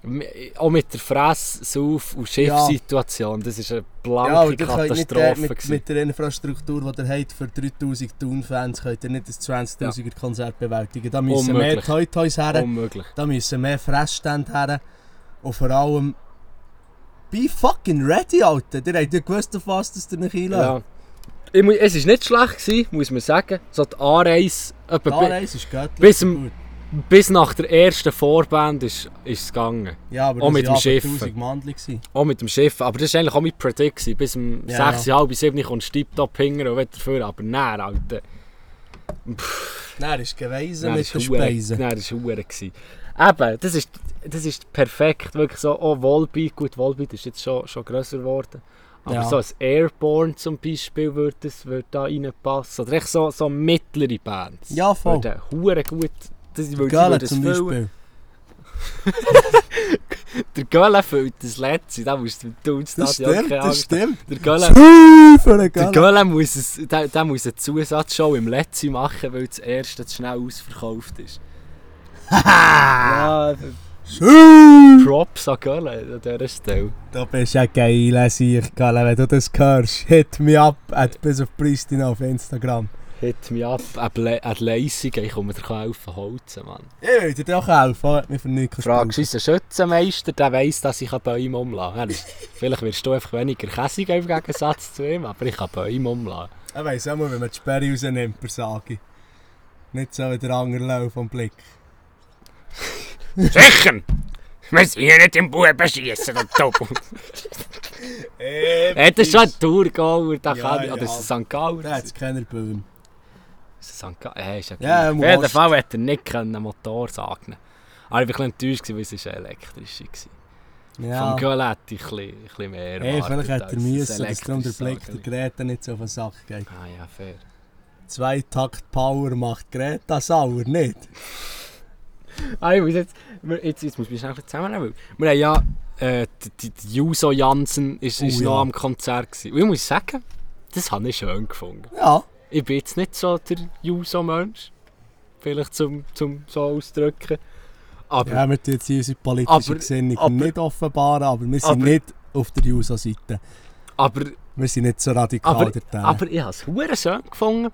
Auch mit der Fress-, Sauf- und Schiffssituation, das ist eine blanke Ja, Katastrophe. äh, mit, mit der Infrastruktur, die ihr habt für 3000 Thun-Fans, könnt ihr nicht das 20'000er Konzert bewältigen. Da müssen mehr Unmöglich. Toy-Toys her, Unmöglich. da müssen mehr Fressstände her. Und vor allem... Be fucking ready, Alter! Ihr habt ja gewusst, auf was das ihr nicht einlässt. Ja. Ich mu- Es war nicht schlecht, gewesen, muss man sagen. So die Anreise, Die Anreise ist göttlich. bis bis nach der ersten Vorband ist, ist es gegangen. Ja, aber auch mit dem Schiff. 1000 Mandel. gewesen. Auch mit dem Schiff. Aber das war eigentlich auch mein Predict. gewesen. Bis um Ja, 6, halb 7 kommt Stipptop hingern und wieder dafür. Aber nein, Alter. Nein, ist gewesen mit hure- Speisen. Nein, das war. Eben, das ist, das ist perfekt. Wirklich so, oh, Volbeat. Gut, Volbeat ist jetzt schon, schon grösser geworden. Aber Ja. so ein Airborne zum Beispiel würde, das, würde da reinpassen. Oder echt so, so mittlere Bands. Ja, voll. Hure gut... Das würde, würden es zum füllen. Beispiel. Der Gölle füllt das Letzte. Da musst du uns Das stimmt, das stimmt. Der Gölle... Der muss, es, der, der muss eine Zusatzshow im Letzten machen, weil das erste zu schnell ausverkauft ist. ja, Props an Gölle an dieser Stelle. Du bist ja geil, Sieg, Gala, wenn du das hörst. Hit me up at bis auf Pristina auf Instagram. Hit mich ab, ab Le an die Leisungen, ich komme dir helfen holzen, Mann. Ich würde dir auch helfen, hat mich für nichts Fragst du unseren Schützenmeister, der weiss, dass ich Bäume umlassen. Er Vielleicht wirst du einfach weniger geben im Gegensatz zu ihm, aber ich kann Bäume umlassen. Ich weiss auch mal, wenn man die Sperre rausnimmt, per Sagi. Nicht so wie der andere Lauf vom Blick. Sicher! Wir sind hier nicht im Buben schießen, der Doppel. Hat er schon einen Thurgauer, da Ja, kann ich, oder ist es ein St. Gauer? Da hat es keine Böhm. Ist es St. Gauer? Ja, ist ja Ja, Auf jeden. Fall hätte er nicht können, einen Motor sagen Aber ich war ein bisschen enttäuscht, weil es ist eine elektrische war. Ja. Vom Göll hätte ich ein bisschen, ein mehr Hey, vielleicht hätte er ein müssen, dass darum der Blick der. Greta nicht so auf den Sack geht. Ah ja, fair. Zwei Takt Power macht Greta sauer, nicht? Muss jetzt, jetzt, jetzt muss ich mich schnell zusammennehmen. Wir haben ja, äh, die, die, Juso Jansen ist, Oh ist ja. noch am Konzert gewesen. Und ich muss sagen, das habe ich schön gefunden. Ja. Ich bin jetzt nicht so der Juso-Mensch. Vielleicht zum, zum so ausdrücken. Aber, Ja, wir tun jetzt unsere politische Aber- Gesinnung aber- nicht offenbaren, aber wir sind aber- nicht auf der Juso-Seite. aber, Wir sind nicht so radikal aber, dort. aber ich habe es schön gefunden.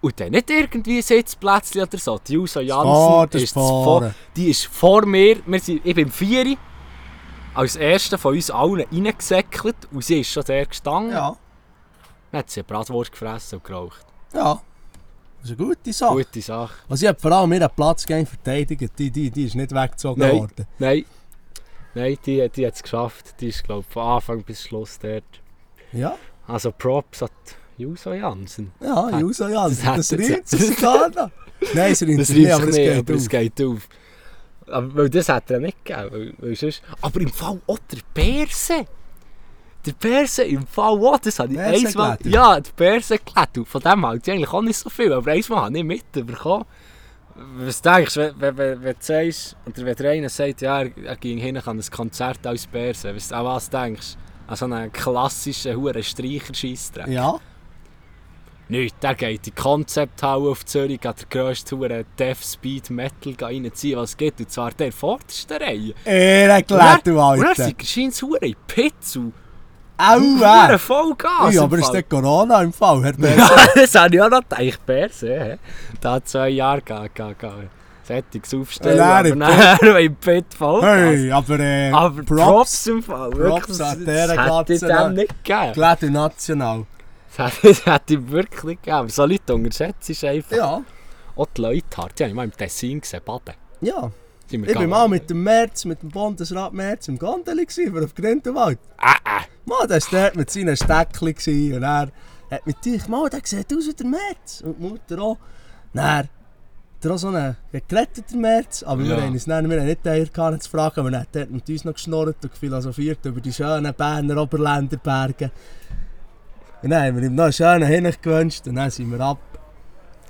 Und dann nicht irgendwie Sitzplätzchen oder so. Die Juso Jansen das ist vor, die ist vor mir. Wir sind, ich bin Vieri. Als erster von uns allen reingesäckelt und sie ist schon der gestanden. Ja, Dann hat sie eine Bratwurst gefressen und geraucht. ja. Das ist eine gute Sache. Gute Sache. Also ich habe vor allem ihren Platz gegen verteidigt. Die, die, die ist nicht weggezogen Nein. worden. Nein, nein die, die hat es geschafft. Die ist, glaube ich, von Anfang bis Schluss dort. Ja, Also Props die Juso Jansen. ja, Hat- Juso Jansen. das Das reimt sich nicht. Nein, es reimt Das sich nicht, aber es geht auf. geht auf. Aber, weil das hat er nicht gegeben. Weil, weil sonst, aber im Fall auch der Perse. Der Perse im Fall auch, das habe ich einmal... Ja, der Perse Von dem halt ich eigentlich auch nicht so viel, aber einmal habe ich mitbekommen. Was denkst du, wenn, wenn, wenn, du sagst, oder wenn der eine sagt, ja, er, er ging hin an ein Konzert als Bärse, was, an was denkst du? An so einen klassischen Huren Streicherscheissdreck? Ja. Nicht, der geht in die Konzepthalle auf Zürich, geht der grösste Huren Death Speed Metal reinziehen, was gibt, und zwar der vordersten Reihe. Ehrengelegt, du Und dann Alter. sind scheint Huren in Pizzu. Aua. Huren Vollgas. Ja, im aber ist der Corona im Fall, Herr Berger? Ja, das habe ich auch noch gedacht. Bärse, hä? Da hat zwei Jahre gegangen. Sättiges Aufstellen, er aber nachher im Bett voll. Hey, aber äh, aber Props. Props, im Fall. Props an das, dieser das hätte ich Glatze. dem nicht gegeben. National. Das hätte, ich wirklich gegeben. So Leute unterschätzt ist einfach. Ja. Auch die Leute hart. Die habe ich mal im Tessin gesehen, baden. Ja. Wir Ich war mal mit dem März, mit dem Bundesrat März im Gondeli gewesen, wir auf Grindelwald. Ah, ah. Mann, der war dort mit seinen Steckchen gewesen, und er hat mit dich, Mann, der sieht aus wie der März. Und die Mutter auch. Dann hat er auch so einen geretteten März, aber wir Ja. haben uns dann, wir haben nicht den gehabt, zu fragen, aber er hat dort mit uns noch geschnurrt und philosophiert über die schönen Berner Oberländer Berge. Und dann haben wir ihm noch einen schönen Hinweis gewünscht und dann sind wir ab.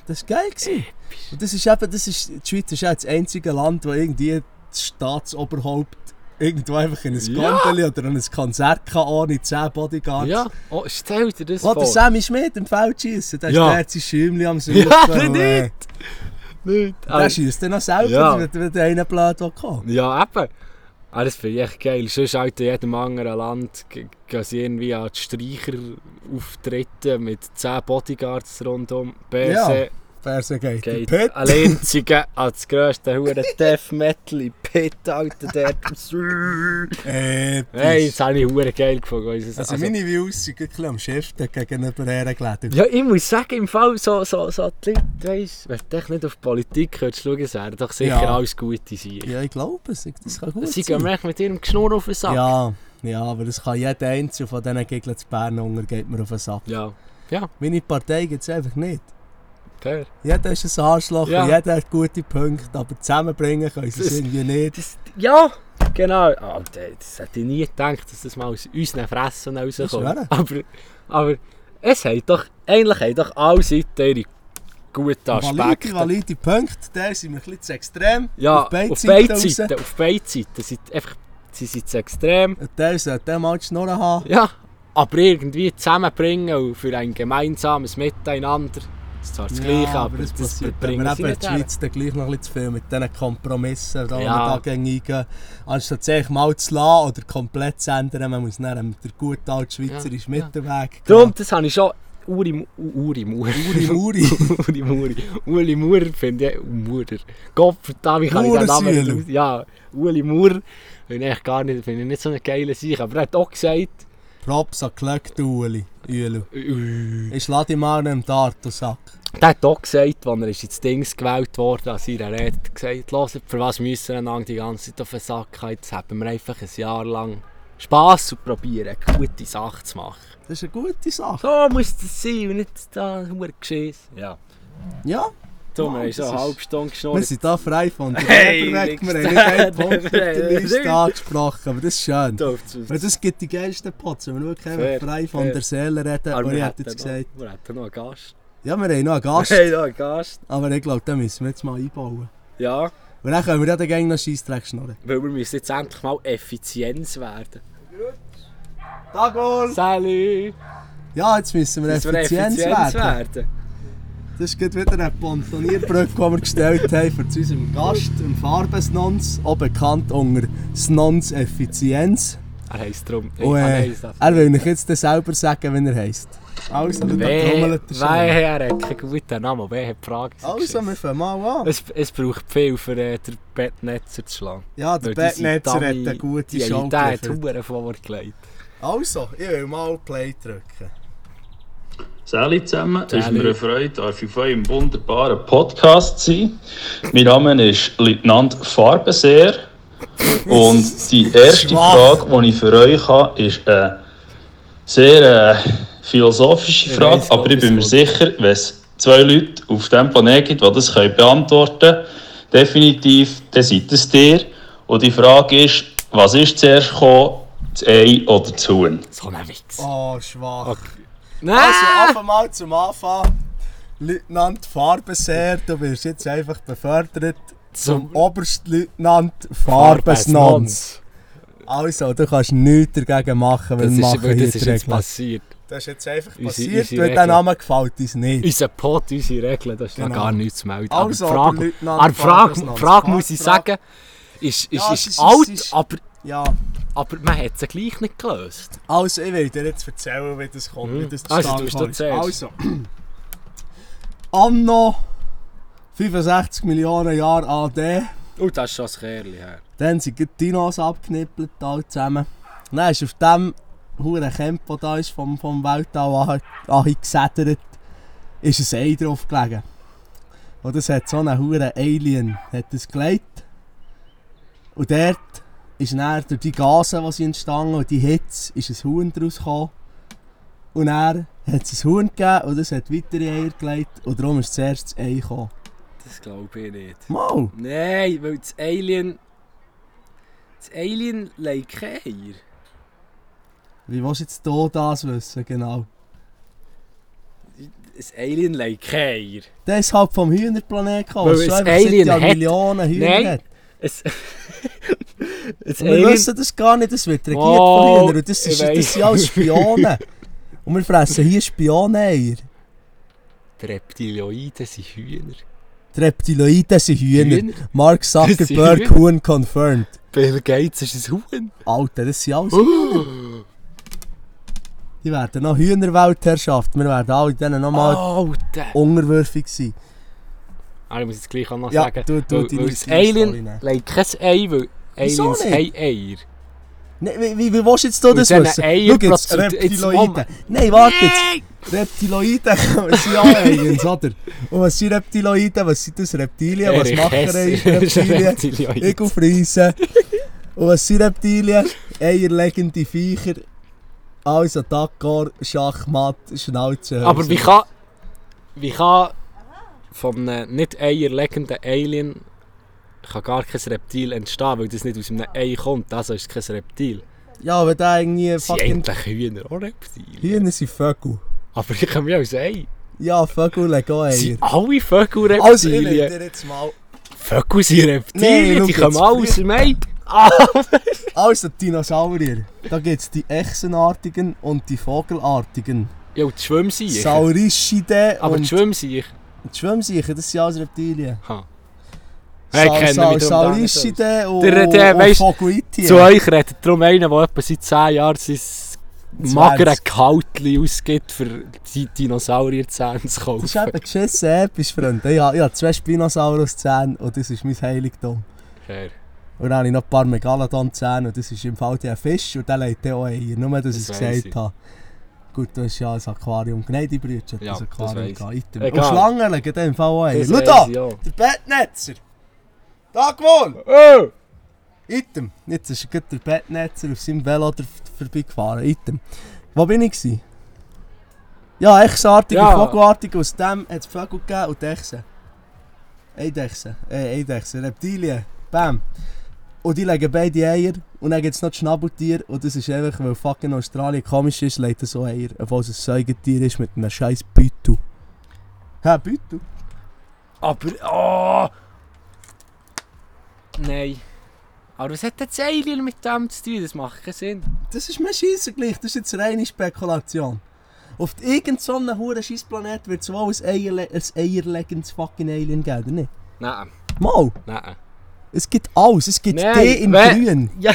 Das war geil. Gewesen. Und das ist eben, das ist, die Schweiz ist ja das einzige Land, wo irgendwie das Staatsoberhaupt irgendwo einfach in ein Ja. Gondeli oder an ein Konzert kann, ohne 10 Bodyguards. Ja, oh, stell dir das Oder vor. Sammy Schmidt im Feldschießen, der Ja. ist der Schäumchen am Suchen. Ja, nicht. Nicht. Der schießt dann noch selber, Ja. wenn, der eine blöd kommen. Ja, eben. Ah, das finde ich echt geil. Sonst halt in jedem anderen Land gehen sie irgendwie an die Streicher auftreten mit 10 Bodyguards rundum. BC Ferse geht. geht Der Pitt. alleinzige als grösste Hure Death Metal in Pit, Alter, dort. Episch. hey, das habe ich Hure geil gefunden. Also, Also, meine Views sind ein bisschen am Schiften gegenüber Ehrengelegen. ja, ich muss sagen, im Fall so, so, so die Leute, weißt, wenn du echt nicht auf Politik würdest schauen, es wären doch sicher Ja. alles gute sein. Ja, ich glaube es. Das kann gut Sie sein. gehen mir echt mit ihrem Geschnurr auf den Sack. Ja, ja, aber das kann jeder Einzelne von diesen Gegnern zu Bern untergeht mir auf den Sack. Ja, Meine Partei gibt es einfach nicht. Jeder ist ein Arschloch Ja. jeder hat gute Punkte, aber zusammenbringen können sie es irgendwie nicht. Das, ja, genau. Ah, das, hätte ich nie gedacht, dass das mal aus unseren Fressen rauskommt. Aber, aber es haben doch, eigentlich haben doch alle Seiten ihre guten Valide, Aspekte. valide Punkte, der sind wir ein bisschen zu extrem. Ja, auf beiden auf Seiten beiden raus. Seiten. Auf beiden Seiten. sind einfach, sie sind zu extrem. Der sollte den mal die Schnurren haben. Ja, aber irgendwie zusammenbringen und für ein gemeinsames Miteinander. Das ist zwar das Gleiche, aber das, das, passiert. bringen aber sie eben in nicht der her. Schweiz dann gleich noch ein bisschen zu viel mit diesen Kompromissen, da Ja. ja. eingehen. Anstatt sich mal zu lassen oder komplett zu ändern, man muss dann mit der guten alten schweizerischen Ja, ja. Mittelweg gehen. Darum, das habe ich schon... Uri, Uri, Mauer. Uri Muri. Uli Muri. Uli Maurer finde ich... Maurer. Gott wie kann ich den Namen. Ja, Uli Maurer finde ich gar nicht, finde ich nicht so eine geile Sache. Aber er hat auch gesagt... Props an Uli. Uelu. äh, Ich lade dich mal einen Dart, du Sack. Der hat auch gesagt, als er ist ins Dings gewählt wurde, an seiner Rede, hat er gesagt, «Hört, für was müssen wir einander die ganze Zeit auf den Sack haben? Jetzt haben wir einfach ein Jahr lang Spass und probieren, eine gute Sache zu machen. Das ist eine gute Sache. So muss das sein und nicht da nur Geschiss. Ja. Ja, So, Ja, wir haben schon eine halbe Stunde wir geschnurrt. sind hier frei von der Hey, weg. Wir haben nicht einen da. Punkt auf der Liste angesprochen, aber das ist schön. Weil das gibt die geilsten Pots, wenn wir wirklich frei von der Seele reden. Aber ich wir hätte jetzt gesagt, Wir hätten noch einen Gast. ja, wir haben noch einen Gast, Wir haben noch einen Gast. aber ich glaube, den müssen wir jetzt mal einbauen. Ja, Und dann können wir dann gerne noch Scheissdreck schnurren. weil wir müssen jetzt endlich mal Effizienz werden. Dagol! Salut! Ja, jetzt müssen wir Dass wir Effizienz Effizienz werden. werden. Das ist wieder eine Pontonierbrücke, die wir gestellt haben zu unserem Gast, dem Farbesnons, auch bekannt unter Snons Effizienz. Er heisst darum. Und, Ah, äh, nein, das- er will euch jetzt selber sagen, wie er heisst. Also, da trommelt er schon. wer er hat keinen guten Namen, wer hat die Frage? Also, wir fangen mal an. es, es braucht viel für äh, den Bettnetzer zu schlagen. Ja, der die Bettnetzer hat eine gute die Show Idee hat geliefert. Huren vorgelegt. Also, ich will mal Play drücken. Salut zusammen, es ist mir eine Freude, darf ich auf eurem wunderbaren Podcast sein. Mein Name ist Lieutenant Farbenseer und die erste Schwach. Frage, die ich für euch habe, ist eine sehr äh, philosophische Ich Frage, weiss, aber ich bin mir sicher, wenn es zwei Leute auf diesem Planeten gibt, die das können beantworten können, definitiv, dann seid es dir. Und die Frage ist, was ist zuerst gekommen, das Ei oder das Huhn? So ein Wichs. Oh, schwach. Okay. Nein! Also, einfach mal zum Anfang. Leutnant Farbenseher, du wirst jetzt einfach befördert zum Zum Oberstleutnant Farbesnons. Also, du kannst nichts dagegen machen, weil Das wir ist, machen weil das ist jetzt passiert. Das ist jetzt einfach Unsere- passiert, unsere weil der. Name gefällt uns nicht. Unser Pot, unsere Regeln, da ist Genau. gar nichts zu melden. Also, aber die Frage, aber Frage, Farbesnons. Frage muss ich Frage- sagen, ist, ist, Ja, ist ist- alt, ist- aber, Ja, aber man hat sie gleich nicht gelöst. also ich will dir jetzt erzählen, wie das kommt, Mhm. wie das Also, zustande du gekommen bist ist. da Also, Anno 65 Millionen Jahre AD, Oh, das ist schon ein Kerl her. dann sind die Dinos abgeknippelt, alle zusammen. Dann ist auf dem huren Camp, das da ist, vom, vom Weltall angesädert, ist ein Ei drauf gelegen. Und das hat so einen huren Alien hat das gelegt. Und dort ist dann durch die Gase, die entstanden und die Hitze, ist ein Huhn daraus gekommen. Und dann hat es ein Huhn gegeben und das hat weitere Eier gelegt und darum ist zuerst das Ei gekommen. Das glaube ich nicht. Mal! Nein, weil das Alien... Das Alien legt keine Eier. Wie willst du jetzt hier das wissen, genau? Das Alien legt keine Eier. Ist halt vom Hühnerplanet gekommen, Weil das Alien hat- Millionen Hühner Nein. hat. Es... das Und wir wissen das gar nicht, das wird regiert Oh, von Hühnern und das, ist, das sind alles Spionen. und wir fressen hier Spioneneier. Die Reptilioiden sind Hühner. Die Reptiloiden sind Hühner. Hühner? Mark Zuckerberg, Hühner. Huhn confirmed. Bill Gates ist ein Huhn. Alter, das sind alles Oh. Die werden noch Hühnerweltherrschaft. Wir werden alle denen nochmal unterwürfig sein. Ah, ich muss jetzt gleich auch noch Ja, sagen. du- du weil, weil Alien legt kein Ei, weil Aliens haben Eier. Wie, wie, wie willst du jetzt hier Und das wissen? Schau jetzt, Reptiloiden. Nein, warte jetzt. Reptiloiden sind ja Aliens, oder? Und was sind Reptiloiden? Was sind das? Reptilien? Was machen Reptilien? Egelfriesen. Und was sind Reptilien? Eierlegende Viecher. Also Dakar, Schachmatt, Schnauze. Aber wie kann... Wie kann... Von einem nicht eierlegenden Alien... kann gar kein Reptil entstehen, weil das nicht aus einem Ei kommt. Also ist es kein Reptil. Ja, wenn der irgendwie Das sind fucking... eigentlich Hühner auch Reptilien. Hühner sind Vögel. Aber ich komme ja aus Ei. Ja, Vögel legen auch Eier. Sind alle Vögel Also, ich Reptilien? dir jetzt mal... Vögel sind Reptilien, Nein, die kommen alle aus dem Ei. Also, Dinosaurier. Da gibt es die Echsenartigen und die Vogelartigen. ja, und die Schwimmsiechen. Saurischide Aber die und Schwimmsiechen... die Schwimmsiechen, das sind alles Reptilien. Ha. Hey, Sa kennen Sa mich darum gar nicht Saurischide und, Der- der, und Vogelitien. Zu euch redet darum einer, der etwa seit 10 Jahren sein magere 20. Kaltli ausgibt, für die Dinosaurierzähne zu kaufen. Das ist eben geschissen episch, Freunde. Ich habe, ich habe zwei Spinosaurus-Zähne und das ist mein Heiligtum. Fair. Und dann habe ich noch ein paar Megalodon-Zähne und das ist im Fall der Fisch und der legt auch Eier. Nur, dass ich Das es weiss gesagt ich. habe. Gut, du hast ja ein Aquarium. Nein, die hat Ja, das Aquarium gehabt. Und Schlangen legen im Fall auch Eier. Das Schau da! auch. Der Bettnetzer! Tag wohl! Oh! Item. Jetzt ist gerade der Bettnetzer auf seinem Velo vorbeigefahren. Item. Wo bin ich? Gewesen? Ja, Echsenartige, Ja. Vogelartige. Aus dem hat es Vögel gegeben und Echsen. Eidechsen. Äh, Eidechsen. Reptilien. Bam. Und die legen beide Eier. Und dann gibt es noch das Schnabeltier. Und das ist einfach, weil fucking Australien komisch ist, legt er so Eier. Obwohl es ein Säugetier ist mit einem scheiß Beutel. Hä, Beutel? Aber, oh! Nein. Aber was hat das Alien mit dem zu tun? Das macht keinen Sinn. Das ist mir scheisse gleich, das ist jetzt reine Spekulation. Auf irgendeinem huren Scheissplanet wird es wohl ein, Eierle ein eierlegendes fucking Alien geben, oder nicht? Nein, Mal, nein. Es gibt alles, es gibt Nein, D in wer- grün. Ja.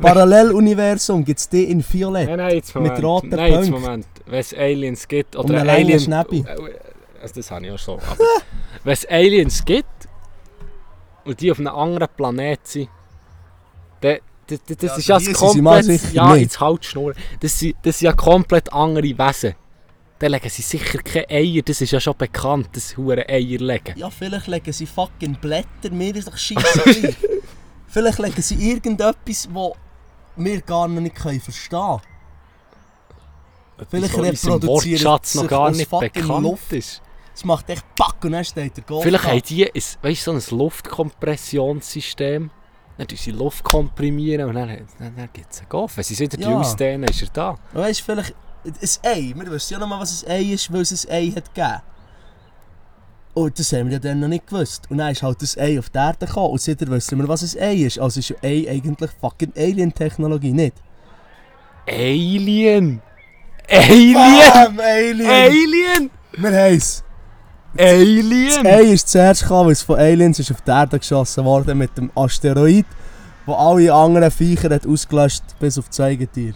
Paralleluniversum gibt es D in violett. Nein, nein, jetzt Mit Moment. roten nein, jetzt. Moment. Wenn es Aliens gibt, Und oder ein langen Alien... Schnäppi. Äh, Also das habe ich auch schon. Wenn es Aliens gibt und die auf einem anderen Planet sind, dann... Das, das, das Ja, ist ja komplett... Ja, jetzt halt Schnur. Das das sind ja komplett andere Wesen. Dann legen sie sicher keine Eier, das ist ja schon bekannt, dass hure Eier legen. Ja, vielleicht legen sie fucking Blätter, mir ist doch gleich. Vielleicht legen sie irgendetwas, was wir gar noch nicht können verstehen Vielleicht in unserem reproduzieren Wortschatz noch gar nicht bekannt Luft. ist. Es macht echt Pack und dann steht der Golf. Vielleicht haben die ein, weißt, so ein Luftkompressionssystem. Dann tun sie Luft komprimieren und dann, dann, dann gibt es einen Golf. Wenn sie es wieder Ja. ausdehnen, ist er da. Weißt du, ein Ei, wir wissen ja noch mal, was ein Ei ist, weil es ein Ei hat gegeben. Und das haben wir ja dann noch nicht gewusst. Und dann ist halt das Ei auf die Erde gekommen und seitdem wissen wir, was ein Ei ist. Also ist ja Ei eigentlich fucking Alien-Technologie, nicht? Alien! Alien! Bam, Alien! Alien! Wir. Das Alien! Ei ist zuerst gekommen, weil es von Aliens ist auf die Erde geschossen worden mit dem Asteroid, wo alle anderen Viecher hat ausgelöscht bis auf die Zeigetier.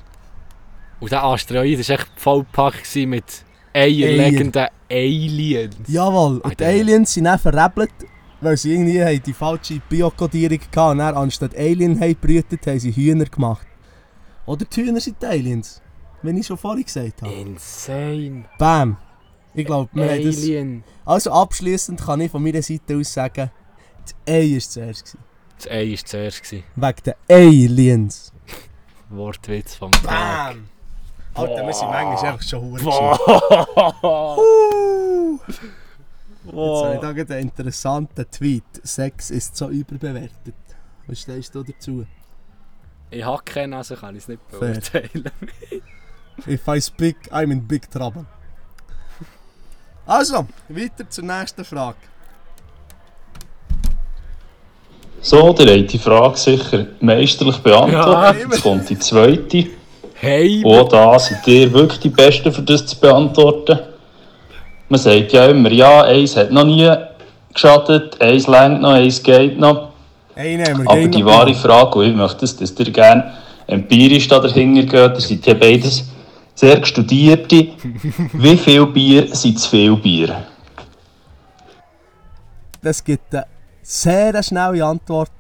Und der Asteroid war echt vollpackt mit eierlegenden Aliens. Jawohl, und die. Aliens sind dann verrebelt, weil sie irgendwie haben die falsche Biokodierung hatten und dann anstatt Alien haben gebrütet, haben sie Hühner gemacht. Oder die Hühner sind die Aliens, wie ich schon vorhin gesagt habe. Insane. Bam! Ich glaube, wir haben das... Alien. Also abschließend kann ich von meiner Seite aus sagen, das Ei war zuerst. Gewesen. Das Ei war zuerst. Gewesen. Wegen den Aliens. Wortwitz vom Tag. Alter, wir sind manchmal einfach schon hure Boah. Jetzt habe ich da gerade einen interessanten Tweet. Sex ist so überbewertet. Was stehst du dazu? Ich habe keinen, also kann ich es nicht beurteilen. If I speak, I'm in big trouble. Also, weiter zur nächsten Frage. So, ihr habt die Frage sicher meisterlich Ja. beantwortet. Jetzt kommt die zweite. Hey! Und auch da seid ihr wirklich die Besten, für das zu beantworten. Man sagt ja immer, ja, eins hat noch nie geschadet, eins längt noch, eins geht noch. Hey, nehmen wir Aber die noch- wahre Frage, und ich möchte, dass, dass ihr gerne empirisch da dahinter geht, ihr seid ja beides sehr studierte. Wie viel Bier sind zu viel Bier? Das gibt eine sehr schnelle Antwort.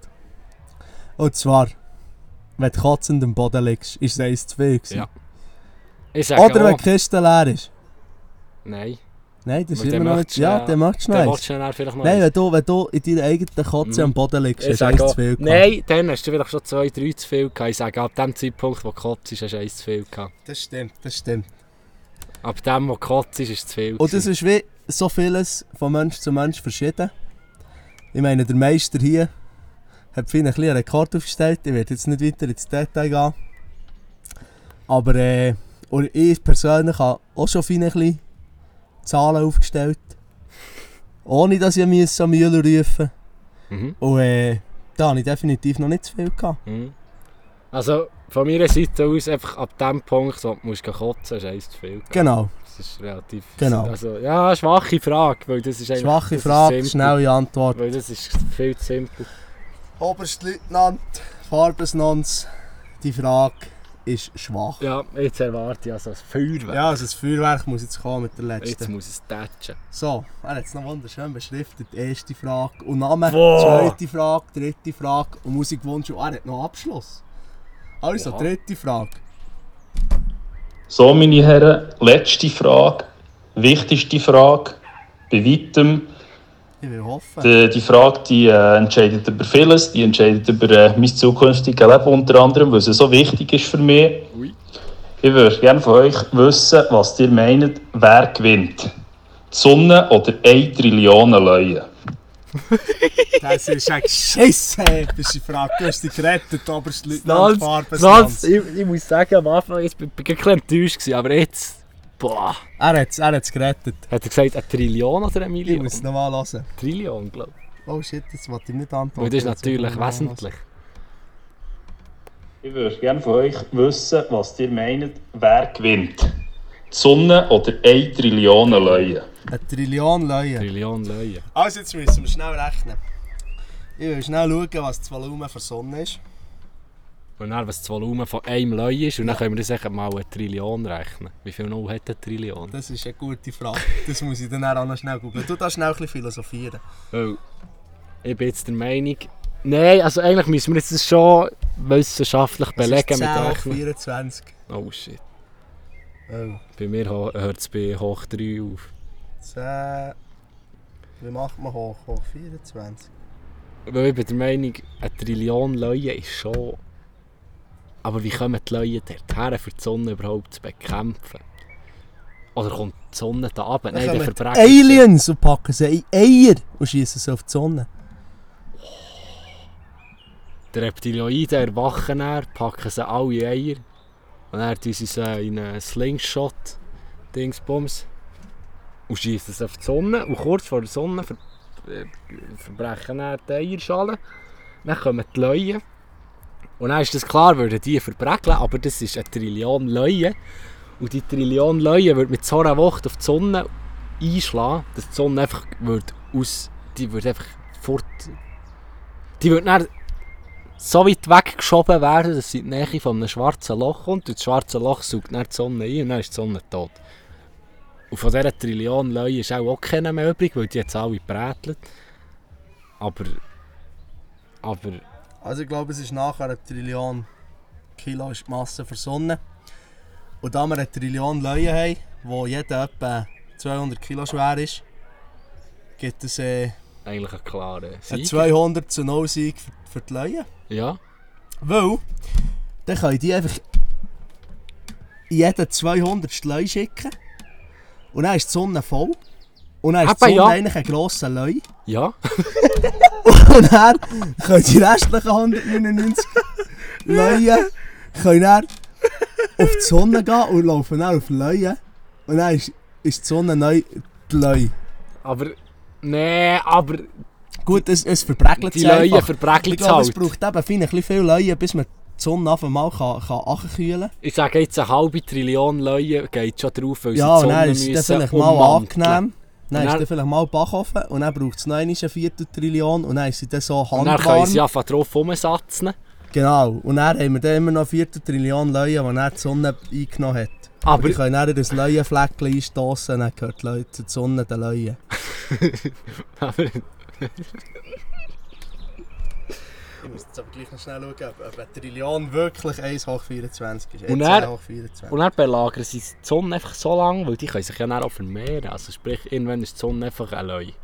Und zwar, wenn du kotzend am Boden liegst, ist es eins zu viel. gewesen. Ja. Ich sage Oder wenn die Kiste leer ist. Nein. Nein, das ist immer noch nicht... Ja, ja- dann möchtest du noch Dann eins. willst du dann vielleicht noch Nein, eins. wenn du, wenn du in deiner eigenen Kotze Mhm. am Boden liegst, sage eins zu viel gehabt. Nein, dann hast du vielleicht schon zwei, drei zu viel gehabt. Ich sage, ab dem Zeitpunkt, wo gekotzt ist, hast du eins zu viel gehabt. Das stimmt, das stimmt. Ab dem, wo gekotzt ist, ist es zu viel. Und das gewesen. ist wie so vieles von Mensch zu Mensch verschieden. Ich meine, der Meister hier hat für ihn ein einen Rekord aufgestellt. Ich werde jetzt nicht weiter ins Detail gehen. Aber äh, und ich persönlich habe auch schon für ihn ein bisschen Zahlen aufgestellt. Ohne dass ich mir so Müller rufen Mhm. Und äh, da habe ich definitiv noch nicht zu viel gehabt. Mhm. Also, von meiner Seite aus, einfach ab dem Punkt, wo du musst kotzen musst, ist zu viel. Genau, Das ist relativ... Genau. Also, ja, schwache Frage, weil das ist schwache Frage, schnelle Antwort. Weil das ist viel zu simpel. Oberstleutnant Farbesnons, die Frage ist schwach. Ja, jetzt erwarte ich also das Feuerwerk. Ja, also das Feuerwerk muss jetzt kommen mit der Jetzt letzten. muss es tätschen. So, er hat es noch wunderschön beschriftet. Erste Frage und Name, Boah. zweite Frage, dritte Frage und Musikwunsch und er hat noch Abschluss. Also, Ja. dritte Frage. So, meine Herren, letzte Frage, wichtigste Frage, bei weitem. Ich will hoffen. Die, die Frage die, äh, entscheidet über vieles, die entscheidet über äh, mein zukünftiges Leben unter anderem, weil es so wichtig ist für mich. Ui. Ich würde gerne von euch wissen, was ihr meint, wer gewinnt. Die Sonne oder 1 Trillion Leute? Das ist eine scheisse epische Frage. Du hast dich gerettet, Oberstleutnant Lanz, Farbesnons. ich, ich muss sagen, am Anfang ich bin ich ein bisschen enttäuscht, aber jetzt... Boah. Er hat es er hat's gerettet. Hat er gesagt, eine Trillion oder eine Ich Million? muss es nochmal hören. Trillion, glaube ich. Oh shit, jetzt wollte ich nicht antworten. Weil das ist muss ich natürlich wesentlich. Ich würde gerne von euch wissen, was ihr meint, wer gewinnt. Die Sonne oder 1 Trillion Leute? hören. Eine Trillion Leute. Trillion Leute. Also, jetzt müssen wir schnell rechnen. Ich will schnell schauen, was das Volumen für Sonne ist. Und dann, was das Volumen von einem Leu ist, und dann können wir das mal eine Trillion rechnen. Wie viel Null hat eine Trillion? Das ist eine gute Frage. Das muss ich dann auch noch schnell googeln. Du darfst schnell ein bisschen philosophieren. Weil ich bin jetzt der Meinung... Nein, also eigentlich müssen wir jetzt das schon wissenschaftlich belegen mit 10 hoch Rechnen. 24. Oh shit. Oh. Bei mir hört es bei hoch 3 auf. 10... Wie macht man hoch? Hoch 24? Weil ich bin der Meinung, eine Trillion Leute ist schon... Aber wie kommen die Leute dorthin, für die Sonne überhaupt zu bekämpfen? Oder kommt die Sonne da runter? Nein, dann verbrechen sie. Aliens und packen sie in Eier und schießen sie auf die Sonne. Die Reptilioiden erwachen dann, packen sie alle Eier Und dann tun sie sie in einen Slingshot, Dingsbums, und schießen es auf die Sonne. Und kurz vor der Sonne ver äh, verbrechen dann die Eierschalen. Dann kommen die Leuen. Und dann ist das klar, würden die verbrechen, aber das ist eine Trillion Leuen. Und die Trillion Leuen würde mit so einer Wucht auf die Sonne einschlagen, dass die Sonne einfach würde aus... Die würde einfach fort... Die würde dann so weit weggeschoben werden, dass sie in die Nähe von einem schwarzen Loch kommt. Und das schwarze Loch saugt dann die Sonne ein und dann ist die Sonne tot. Und von dieser Trillion Leuen ist auch, auch keiner mehr übrig, weil die jetzt alle gebrätelt. Aber... Aber... Also ich glaube, es ist nachher eine Trillion Kilo ist die Masse für Sonne. Und da wir eine Trillion Leuen haben, wo jeder etwa 200 Kilo schwer ist, gibt es äh, Eigentlich einen Sieg. 200 zu 0 Sieg für, für die Leuen. Ja. Weil, dann können die einfach jeden 200 Leu schicken. Und dann ist die Sonne voll. Und dann ist die ja. eigentlich ein grosser Leu. Ja. Und dann können die restlichen 199 Leuen können dann auf die Sonne gehen und laufen dann auf die Leuen. Und dann ist, ist die Sonne neu die Leu. Aber... Nee, aber Gut, es, es verbregelt die sich Leuen einfach. Ich verbreckelt glaube, es halt. braucht eben fein ein bisschen viel Leuen, bis man die Sonne auf einmal kann, kann ankühlen kann. Ich sage jetzt, eine halbe Trillion Leuen geht schon drauf, weil Ja, sie und die Sonne ist es dann müssen vielleicht mal angenehm. Dann ist dann- dann vielleicht mal Backofen und dann braucht es noch eine Vierteltrillion und dann ist sie dann so Und dann können handwarm. sie einfach drauf rumsatzen. Genau, und dann haben wir dann immer noch eine Vierteltrillion Leuen, die dann die Sonne eingenommen hat. Aber- Aber die können dann das Leuenfleckchen einstossen und dann gehört die Leute, die Sonne den Leuen. Aber Ich muss jetzt aber gleich noch schnell schauen, ob, ob eine Trillion wirklich 1 hoch 24 ist. Und dann- 1 hoch 24. Und dann belagern sie die Sonne einfach so lange, weil die können sich ja dann auch vermehren. Also sprich, irgendwann ist die Sonne einfach ein Leu. Die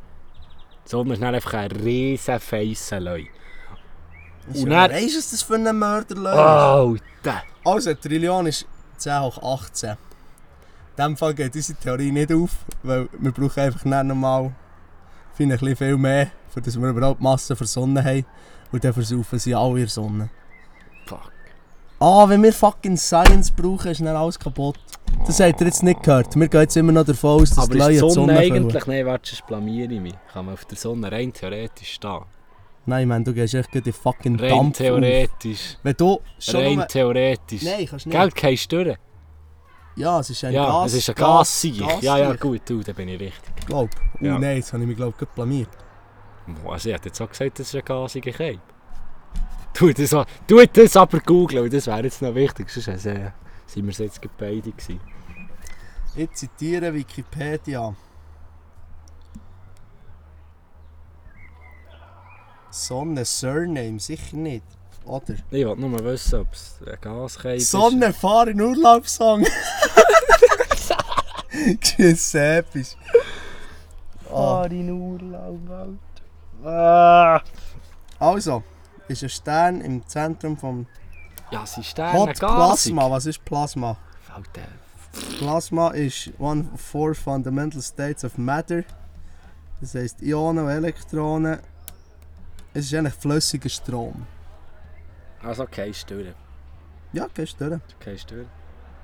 Sonne ist dann einfach ein riesen Leu. Ist und dann- Weisst was das für ein Mörderleu ist? Alter! Also, eine Trillion ist 10 hoch 18. In diesem Fall geht unsere Theorie nicht auf, weil wir brauchen einfach nicht normal ein bisschen viel mehr, dass wir überhaupt Masse für Sonne haben. Und dann versaufen sie alle in der Sonne. Fuck. Ah, wenn wir fucking Science brauchen, ist dann alles kaputt. Das habt ihr jetzt nicht gehört. Wir gehen jetzt immer noch davon aus, dass Aber die ist Leute die Sonne Sonne füllen. eigentlich... Nein, warte, sonst blamiere ich mich. Kann man auf der Sonne rein theoretisch stehen. Nein, man, du gehst echt in fucking Rein Dampf auf. theoretisch. Wenn du schon Rein nur... theoretisch. Nein, kannst nicht. Geld gehst du durch. Ja, es ist ein Ja, Gas... es ist ein Gas- Gassieg. Ja, ja, Gassieg. gut, du, da bin ich richtig. Glaub. Oh Ja. nein, jetzt habe ich mich glaub gerade blamiert. Also, ich hätte jetzt auch gesagt, das ist ein gasiger Cape. Tu das, tu das aber googeln, weil das wäre jetzt noch wichtig. Sonst äh, sind wir es jetzt beide gewesen. Ich zitiere Wikipedia. Sonne Surname, sicher nicht. Oder? Ich wollte nur wissen, ob es ein Gascape ist. Sonne fahr in Urlaubssong. Episch. Ah. in Urlaub, Alter. Ah. Also, ist ein Stern im Zentrum vom Ja, sie Sterne Hot. Plasma. Was ist Plasma? Alter. Plasma ist one of four fundamental states of matter. Das heisst Ionen und Elektronen. Es ist eigentlich flüssiger Strom. Also, okay, stören. Ja, gehst du durch. Okay, stören.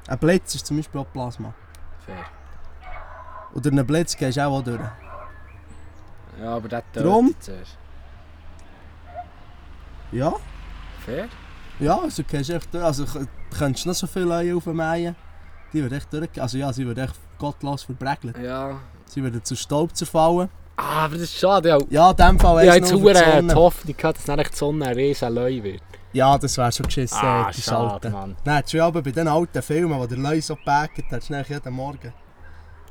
Ein Blitz ist zum Beispiel auch Plasma. Fair. Durch einen Blitz gehst du auch, auch durch. Ja, aber der Drum? zuerst. Ja, Fair? ja, also gehst du echt. Also k- könntest du noch so viele Leute aufmähen. Die würden echt durch. Also ja, sie würden echt gottlos verbregelt. Ja. Sie würden zu Staub zerfallen. Ah, aber das ist schade. Ja, Ja, in dem Fall ich habe jetzt verdammt die. Hoffnung gehabt, dass die Sonne ein riesen Leu wird. Ja, das wäre schon geschissen. Ah, die schade, Schalte. Mann. Nein, du aber bei den alten Filmen, wo der Leute so gepackt hat, schnell jeden Morgen.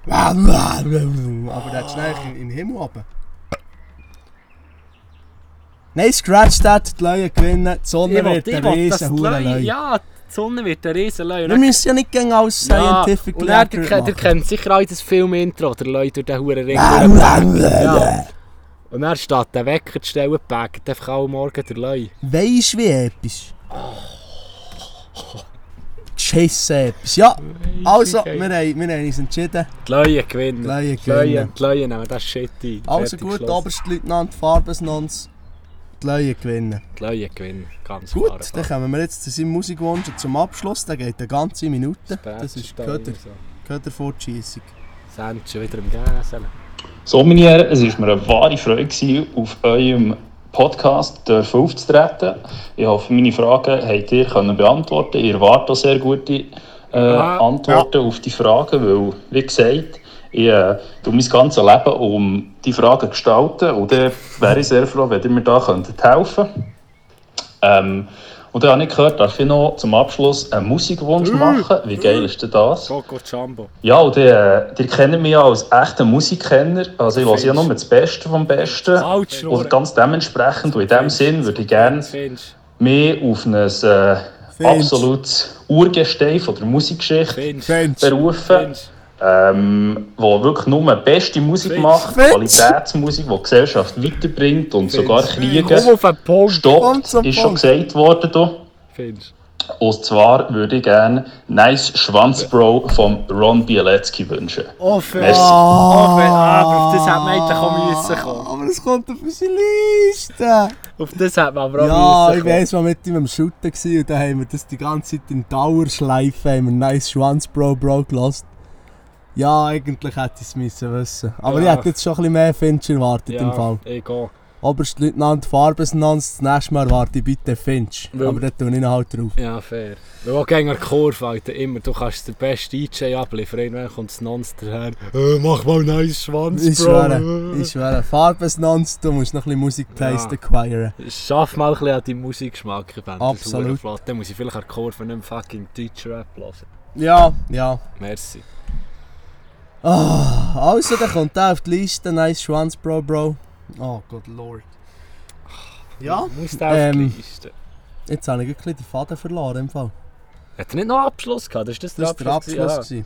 Aber der hat schnell in, den Himmel oben. Nein, scratch that, die Leute gewinnen, die Sonne Ich wird ein riesen Hurenleu. Ja, die Sonne wird ein riesen Leu. Wir müssen ja nicht gegen alles scientific und dann, ihr, accurate kennt- sicher auch das Film-Intro, der Leute durch den Huren Ring ja. Und dann steht der Wecker zu stellen, packt einfach alle Morgen der Leu. Weisst du, wie episch? Geschissen episch. Ja, also, wir haben, wir haben uns entschieden. Die Leute gewinnen. Die Leute Die Leute, gewinnen. die Leute nehmen das Shit ein. Also Fertig gut. Oberstleutnant Farbesnons. Die Leute gewinnen. Die Leute gewinnen, ganz Gut, klar. dann kommen wir jetzt zu seinem Musikwunsch und zum Abschluss. Der geht eine ganze Minute. Das ist Köder. Köder, Köderfortschießung. Sind schon wieder im Gäseln. So, meine Herren, es war mir eine wahre Freude, gewesen, auf eurem Podcast dürfen aufzutreten. Ich hoffe, meine Fragen habt ihr können beantworten Ihr erwartet auch sehr gute äh, Ja, Antworten auf die Fragen, weil, wie gesagt, ich äh, tue mein ganzes Leben um die Fragen gestalten. Und dann wäre ich sehr froh, wenn ihr mir da könntet helfen. Ähm, Und dann habe ich gehört, darf ich noch zum Abschluss einen Musikwunsch machen. Wie geil ist denn das? Coco Jumbo. Ja, und die, äh, die kennen mich ja als echten Musikkenner. Also ich höre ja nur das Beste vom Besten. Autsch, Und ganz dementsprechend und in dem Sinn würde ich gerne mich auf ein äh, absolutes Urgestein von der Musikgeschichte berufen, ähm, wo wirklich nur beste Musik Findest. macht, Findest. Qualitätsmusik, die die Gesellschaft weiterbringt und sogar Kriege stoppt, ist schon gesagt worden. hier. Findest Und zwar würde ich gerne Nice Schwanzbro von Ron Bialetzki wünschen. Oh, Findest Merci. Oh, Findest Aber auf das hätte man eigentlich auch müssen kommen. Aber es kommt auf unsere Liste. Auf das hätte man aber auch Ja, müssen ich weiss, mal mit ihm am Shooten gewesen und da haben wir das die ganze Zeit in Dauerschleife, haben wir Nice Schwanz Bro Bro gelassen. Ja, eigentlich hätte ich es müssen wissen. Aber Ja. ich hätte jetzt schon ein bisschen mehr Finch erwartet im Fall. Ja, gehe. Oberstleutnant Farbesnanz, das nächste Mal erwarte ich bitte Finch. Weil- Aber da tue ich ihn halt drauf. Ja, fair. Weil auch gegen Kurve, Alter, immer, du kannst den besten DJ abliefern, irgendwann kommt das Nonster her, äh, mach mal nice Schwanz, Ich Bro. schwöre, ich schwöre. Farbesnanz, du musst noch ein bisschen Musiktaste acquiren. Schaff mal ein bisschen an deinen Musikgeschmack, Absolut. Dann muss ich vielleicht an Kurve nicht mehr fucking Deutschrap hören. Ja, ja. Merci. Ah, also, dann kommt der auf die Liste. Nice Schwanz Bro Bro. Oh Gott, Lord. Ja, Du musst auf ähm, die Liste. jetzt habe ich ein bisschen die Faden verloren im Fall. Hat er nicht noch einen Abschluss gehabt? Das ist das, Das war der Abschluss. gewesen? gewesen.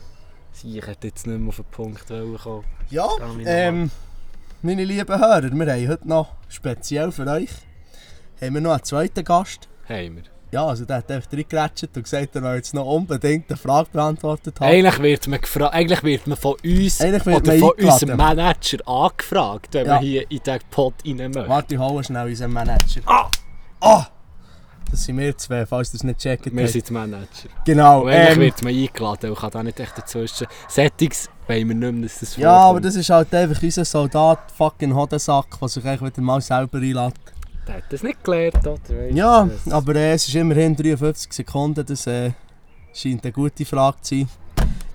Ja. Ich hätte jetzt nicht mehr auf den Punkt kommen. Ja, ähm, meine lieben Hörer, wir haben heute noch speziell für euch haben wir noch einen zweiten Gast. Haben wir. Ja, also der hat einfach reingeratscht und gesagt, er will jetzt noch unbedingt eine Frage beantwortet haben. Eigentlich wird man gefragt, eigentlich wird man von uns Eigentlich wird oder man von eingeladen. unserem Manager angefragt, wenn Ja. man hier in den Pod rein möchte. Warte, ich hole schnell unseren Manager. Ah! Ah! Das sind wir zwei, falls ihr es nicht checkt. Wir sind die Manager. Genau. Und eigentlich Ähm, wird man eingeladen und kann da nicht echt dazwischen. Settings wollen wir nicht mehr, dass das ja, aber vorkommt. das ist halt einfach unser Soldat, fucking Hodensack, der sich eigentlich wieder mal selber einlädt. Der hat das nicht gelernt, oder? Weißt Ja, das- aber äh, es ist immerhin 53 Sekunden, das äh, scheint eine gute Frage zu sein.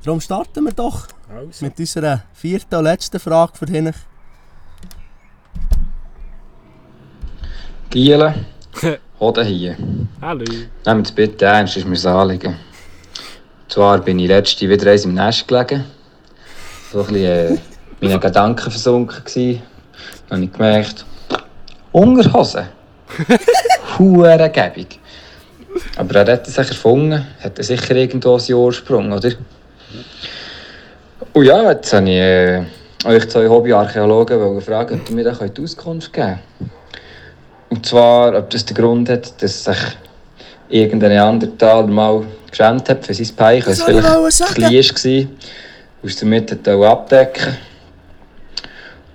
Darum starten wir doch Also. mit unserer vierten und letzten Frage für hin. Giele, Hoden hier. Hallo. Nehmt es bitte ernst, ist mir das Anliegen. Und zwar bin ich letzte wieder eins im Nest gelegen. So ein bisschen äh, meine Gedanken versunken gsi. Dann habe ich gemerkt, Unterhose. Hurengebig. Aber er hat es sicher erfunden, hat er sicher irgendwo seinen Ursprung, oder? Und ja, jetzt habe ich äh, euch zwei Hobbyarchäologen fragen, ob ihr mir da Auskunft geben könnt. Und zwar, ob das den Grund hat, dass sich irgendein Neandertaler mal geschämt hat für sein Peich, weil es Das ich vielleicht klein war und damit abdecken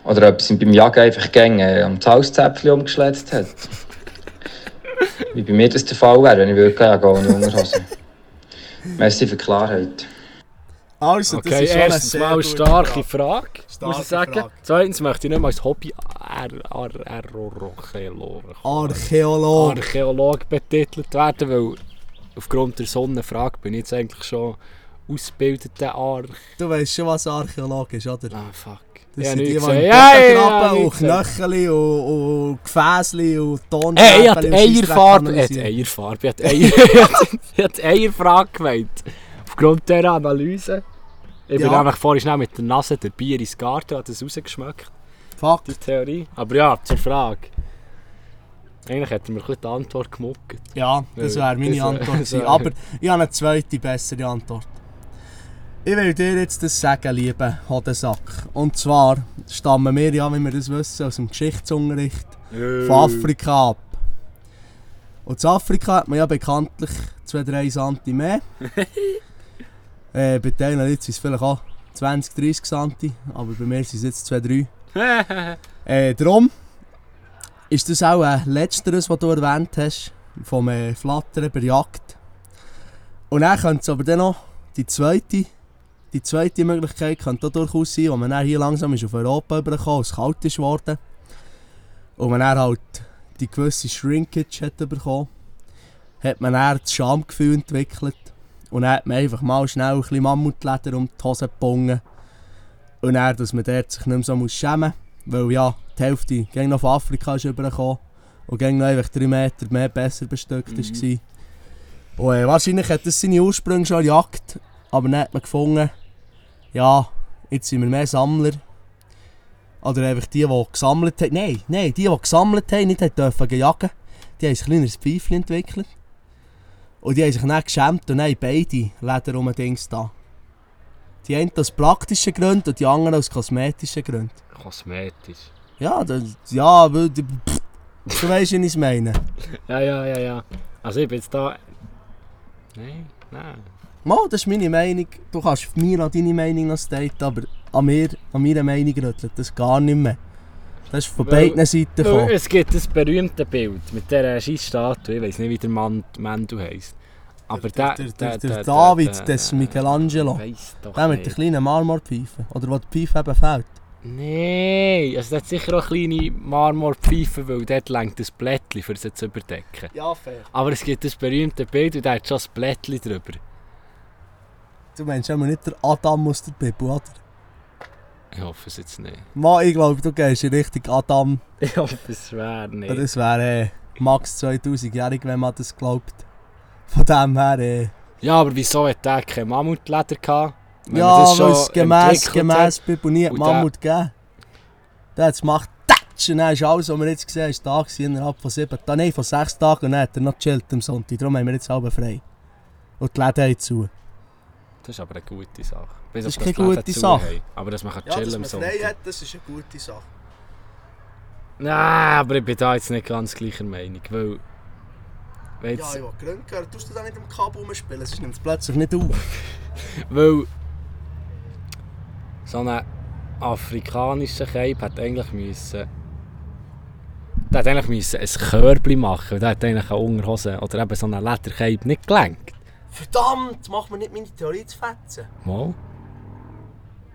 Oder ob ihm beim Jagen einfach gängig am Hauszäpfchen umgeschletzt hat. Wie bei mir das der Fall wäre, wenn ich würde jagen ohne Unterhose. Merci für die Klarheit. Also, das Okay, ist schon eine erstens sehr mal eine starke Frage. Starke muss ich sagen. Frage. Zweitens möchte ich nicht mal als Hobby Ar- Ar- Archäologe Archäologe. Archäolog betitelt werden, weil aufgrund der Sonnenfrage bin ich jetzt eigentlich schon ausgebildeter Arch... Du weißt schon, was ein Archäologe ist, oder? Ah, fuck. Das Ja, sind die, die im Ja, und. Knöchel und, und Gefäßli und Tonschäfchen Hey, ich hatte Eierfarbe. Ich hatte. Eierfarbe. Ich hatte Eierfrage gemeint. Aufgrund dieser Analyse. Ich bin Ja. nämlich vorhin schnell mit der Nase der Bier ins Garten, hat das rausgeschmeckt, Fakt. die Theorie. Aber ja, zur Frage. Eigentlich hätte mir die Antwort gemuckt. Ja, das wäre meine das Antwort das Aber ich habe eine zweite, bessere Antwort. Ich will dir jetzt das sagen, lieber Hodensack. Und zwar stammen wir ja, wie wir das wissen, aus dem Geschichtsunterricht von Afrika ab. Und in Afrika hat man ja bekanntlich 2-3 Santi mehr. äh, bei denen Leuten sind es vielleicht auch 20, 30 Santi, aber bei mir sind es jetzt 2-3. Äh, drum ist das auch ein letzteres, was du erwähnt hast, vom äh, Flattern bei Jagd. Und dann könnte es aber dann noch die zweite, die zweite Möglichkeit könnte auch durchaus sein, wo man dann hier langsam ist auf Europa übergekommen, es kalt ist geworden. Und man dann halt die gewisse Shrinkage hat bekommen, hat man dann das Schamgefühl entwickelt. Und dann hat man einfach mal schnell ein bisschen Mammutleder um die Hose gebungen. Und dann, dass man dort sich nicht mehr so muss schämen muss. Weil ja, die Hälfte ging noch von Afrika ist übergekommen. Und ging noch einfach drei Meter mehr besser bestückt Mhm. war. Und äh, wahrscheinlich hat das seine Ursprünge schon Jagd. Aber dann hat man gefunden, ja, jetzt sind wir mehr Sammler. Oder einfach die, die gesammelt haben. Nein, nein, die, die gesammelt haben, nicht dürfen jagen. Die haben ein kleineres Pfeifchen entwickelt. Und die haben sich dann geschämt und haben beide Leder um Dings da. Die einen aus praktischen Gründen und die anderen aus kosmetischen Gründen. Kosmetisch. Ja, das, ja, weil, pff, du weißt, wie ich es meine. Ja, ja, ja, ja. Also ich bin jetzt da... Nein, nein. Mal, das ist meine Meinung. Du kannst mir an deine Meinung noch staten, aber an mir, an meiner Meinung rüttelt das gar nicht mehr. Das ist von Weil- beiden Seiten gekommen. Es gibt das berühmte Bild mit dieser Scheissstatue, ich weiß nicht, wie der Mann Mendel heisst. Aber Der, der, der, der, der David des Michelangelo. Der mit der kleinen Marmorpfeife. Oder wo die Pfeife eben fehlt. Nein, also der hat sicher auch kleine Marmorpfeifen, weil dort längt das Blättchen, um sie zu überdecken. Ja, fair. Aber es gibt das berühmte Bild und der hat schon das Blättchen drüber. Du meinst aber nicht der Adam aus der Bibel, oder? Ich hoffe es jetzt nicht. Mann, ich glaube, du gehst in Richtung Adam. Ich hoffe es wäre nicht. Das wäre äh, max 2000-jährig, wenn man das glaubt. Von dem her, äh, Ja, aber wieso hat der kein Mammutleder gehabt? Wenn ja, weil es gemäss, gemäss Bibel nie Mammut gegeben. Der hat es gemacht, tatsch, und dann ist alles, was wir jetzt gesehen haben, ist da gewesen, innerhalb von sieben Tagen, nein, von sechs Tagen und dann hat er noch gechillt am Sonntag. Darum haben wir jetzt halb frei. Und die Läden haben zu. Das ist aber eine gute Sache. Bis Das ist keine Läden gute Sache. haben. Aber dass man kann chillen am Sonntag. hat, das ist eine gute Sache. Nein, aber ich bin da jetzt nicht ganz gleicher Meinung, weil... Wenn Ja, jetzt, ich will Gründe hören. Tust du da nicht am Kabel rumspielen? Es nimmt plötzlich nicht auf. weil... So ein afrikanischer Cape hat eigentlich müssen... Der hat eigentlich müssen ein Körbchen machen, weil der hat eigentlich eine Unterhose oder eben so einen Ledercape nicht gelenkt. Verdammt, mach mir nicht meine Theorie zu fetzen. Mal.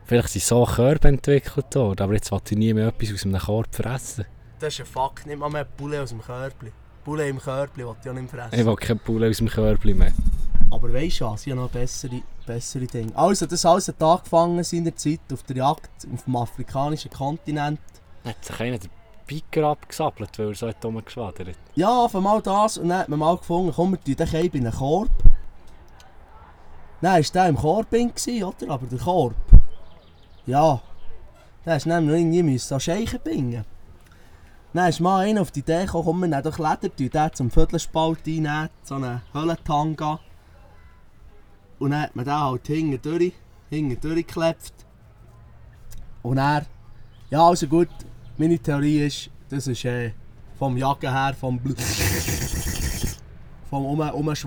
Vielleicht sind so Körbe entwickelt worden, aber jetzt will ich nie mehr etwas aus einem Korb fressen. Das ist ein Fakt. Nicht mal mehr Bulle aus dem Körbli. Bulle im Körbli will ich auch nicht fressen. Ich will keine Pulle aus dem Körbchen mehr. Aber weisst du was, ich habe noch bessere, bessere Dinge. Also, das alles hat angefangen seinerzeit auf der Jagd auf dem afrikanischen Kontinent. Hat sich einer den Piker abgesappelt, weil er so hat rumgeschwadert. Ja, auf einmal das und dann hat man mal gefunden, komm, wir tun den in einen Korb. Dann war der im Korb oder? Aber der Korb, ja, der ist nämlich noch irgendwie müssen an Scheichen bingen. Dann ist mal einer auf die Idee gekommen, komm, wir nehmen doch Leder, tun den zum Viertelspalt einnehmen, so einen Höllentanga. Und dann hat man den halt hinten durch, hinten durchgeklebt. Und er, ja also gut, meine Theorie ist, das ist äh, vom Jagen her, vom Bl vom um ist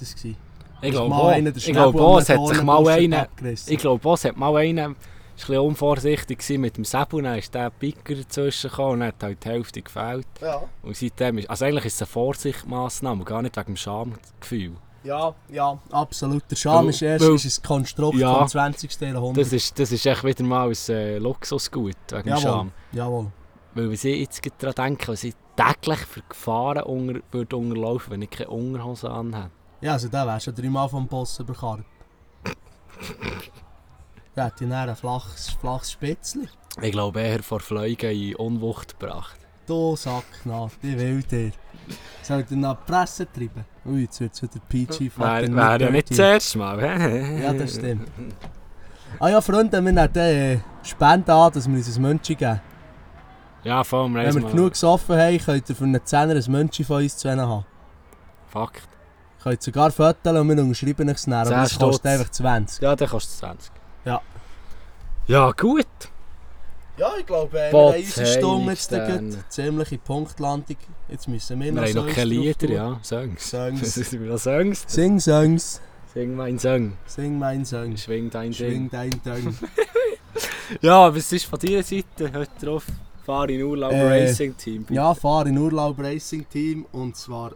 das gewesen. Ich glaube mal auch, einer der ich glaube Schnäbel auch, am es hat sich mal abgerissen. ich glaube es hat mal einer, ist ein bisschen unvorsichtig gewesen mit dem Säbel, dann ist der Piker dazwischen gekommen und hat halt die Hälfte gefällt. Ja, Und seitdem ist, also eigentlich ist es eine Vorsichtsmaßnahme, gar nicht wegen dem Schamgefühl. ja, ja, absolut. Der Scham ist erst weil- ist ein Konstrukt Ja. vom 20. Jahrhundert. Das ist, das ist echt wieder mal ein äh, Luxusgut wegen dem Jawohl. Scham. Jawohl. Weil wenn ich jetzt daran denke, was ich täglich für Gefahren unter, würde unterlaufen, wenn ich keine Unterhose anhätte. Ja, also der wäre schon dreimal vom Boss überkarrt. Der hat ja ein flaches, flaches Spitzli. Ich glaube eher vor Fliegen in Unwucht gebracht. Du Sacknat, ich will dir. Soll ich dir nach die Presse treiben? Ui, jetzt wird es wieder PG Wäre wär ja nicht das erste Mal? Ja, das stimmt. Ah ja, Freunde, wir nehmen äh, Spenden an, dass wir uns ein Mönchi geben. Ja, vor allem Wenn wir mal. genug gesoffen haben, könnt ihr für einen Zehner ein Mönchi von uns zu haben. Fakt. Könnt sogar fotografieren und wir unterschreiben es näher, aber das kostet einfach 20. Ja, der kostet 20. Ja. Ja, gut. Ja, ich glaube, äh, wir haben unsere Stunde jetzt. Stern. Ziemliche Punktlandung. Jetzt müssen wir Wir noch haben noch keine Lieder, ja. Songs. Songs. Songs. Songs. Sing Songs, Sing mein Song. sing mein Song. Schwing dein Schwing Ding. dein Ding. Ja, was ist von deiner Seite heute drauf? Fahr in Urlaub Äh, Racing Team. bitte. Ja, fahr in Urlaub Racing Team und zwar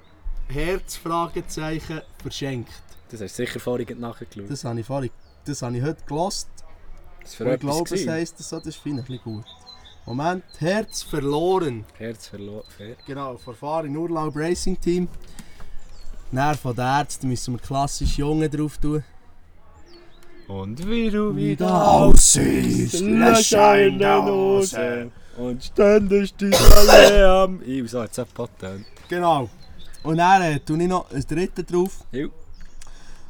Herzfragezeichen verschenkt. Das hast du sicher vorhin nachgeschaut. Das habe ich vorhin, das habe ich heute gelost. Das für ich glaube, es heisst das so, das finde ich ein bisschen gut. Moment, Herz verloren. Herz verloren. Genau, von Fahr in Urlaub Racing Team. Näher von den Ärzten müssen wir klassisch Junge drauf tun. Und wie du Wieder wieder aussiehst, Löcher in der Hose und ständig die alle am... Ich so, jetzt hat Patent. Genau. Und dann äh, tue ich noch ein drittes drauf. Jo.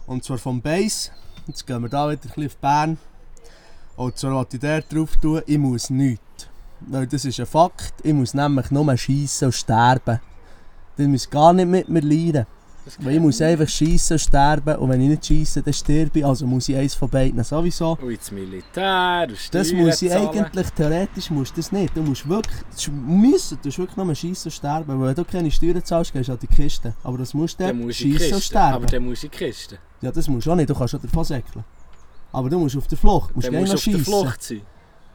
Und zwar vom Bass. Jetzt gehen wir da wieder ein bisschen auf Bern. Und zwar wollte ich der drauf tun, ich muss nichts. Weil das ist ein Fakt. Ich muss nämlich nur schiessen und sterben. Das muss gar nicht mit mir leiden. Weil ich muss einfach schiessen und sterben. Und wenn ich nicht schiesse, dann sterbe ich. Also muss ich eins von beiden sowieso. Und ins Militär, und Das muss ich zahlen. eigentlich, theoretisch musst du das nicht. Du musst wirklich, du müssen, du musst wirklich nur schiessen und sterben. Weil wenn du keine Steuern zahlst, gehst du an die Kiste. Aber das musst du Dann muss die schiessen und Kiste. Aber sterben. dann muss ich in die Kiste. Ja, das musst du auch nicht, du kannst auch davon säckeln. Aber du musst auf der Flucht, du musst musst du noch auf der schiessen. Flucht sein.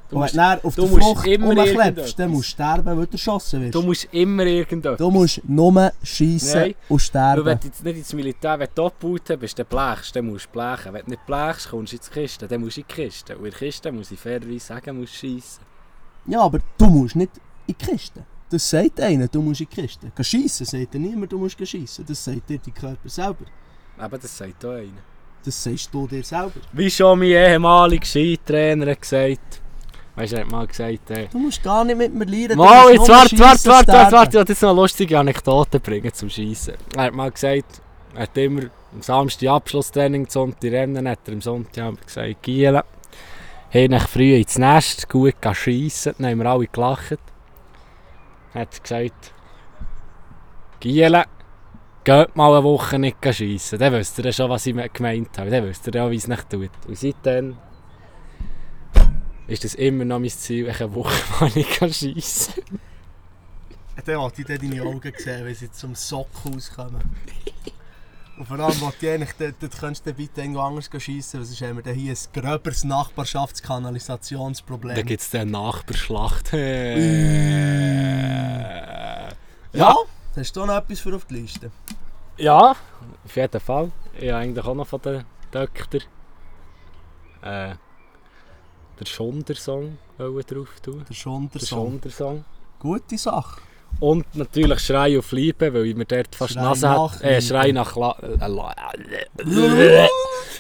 Du Und musst, du dann auf du der Flucht irgendetwas. dann musst du sterben, weil du erschossen wirst. du musst immer irgendetwas. Du musst nur schiessen Nein. und Weil sterben. wenn du jetzt nicht ins Militär wenn du abgebaut bist, dann blechst, dann musst du blechen. Wenn du nicht blechst, kommst du in die Kiste, dann musst du in die Kiste. Und in der Kiste muss ich fairerweise sagen, musst du schiessen. Ja, aber du musst nicht in die Kiste. Das sagt einer, du musst in die Kiste. Geh schiessen, sagt dir niemand, du musst schiessen. Das sagt dir dein Körper selber. Aber das sagt auch einer. Das sagst du dir selber. Wie schon mein ehemaliger Skitrainer hat gesagt. Weißt du, er hat mal gesagt, äh, Du musst gar nicht mit mir leiden. Mal, jetzt warte, warte, warte, warte, warte, ich wollte jetzt noch eine lustige Anekdote bringen zum Schießen. Er hat mal gesagt, er hat immer am Samstag Abschlusstraining, Sonntag Rennen, hat er am Sonntag gesagt, Gielen, hey, nach früh ins Nest, gut schiessen, dann haben wir alle gelacht. Er hat gesagt, Gielen, geht mal eine Woche nicht schiessen, dann wisst ihr schon, was ich gemeint habe, dann wisst ihr ja, wie es nicht tut. Und seitdem ist das immer noch mein Ziel, eine Woche mal nicht schiessen. Dann wollte ich dann deine Augen sehen, wenn sie zum Sock rauskommen. Und vor allem wollte ich eigentlich, dort, dort könntest du dann bitte irgendwo anders schiessen, weil sonst haben wir dann hier ein gröberes Nachbarschaftskanalisationsproblem. Da gibt es eine Nachbarschlacht. ja, hast du noch etwas für auf die Liste? Ja, auf jeden Fall. Ich habe eigentlich auch noch von den Dökter äh, den Schonder-Song drauf tun. Der Schonder Der Song. Schonder-Song. Gute Sache. Und natürlich Schrei auf Liebe, weil ich mir dort fast Schrei Nase nach hat. Äh. Schrei nach La äh,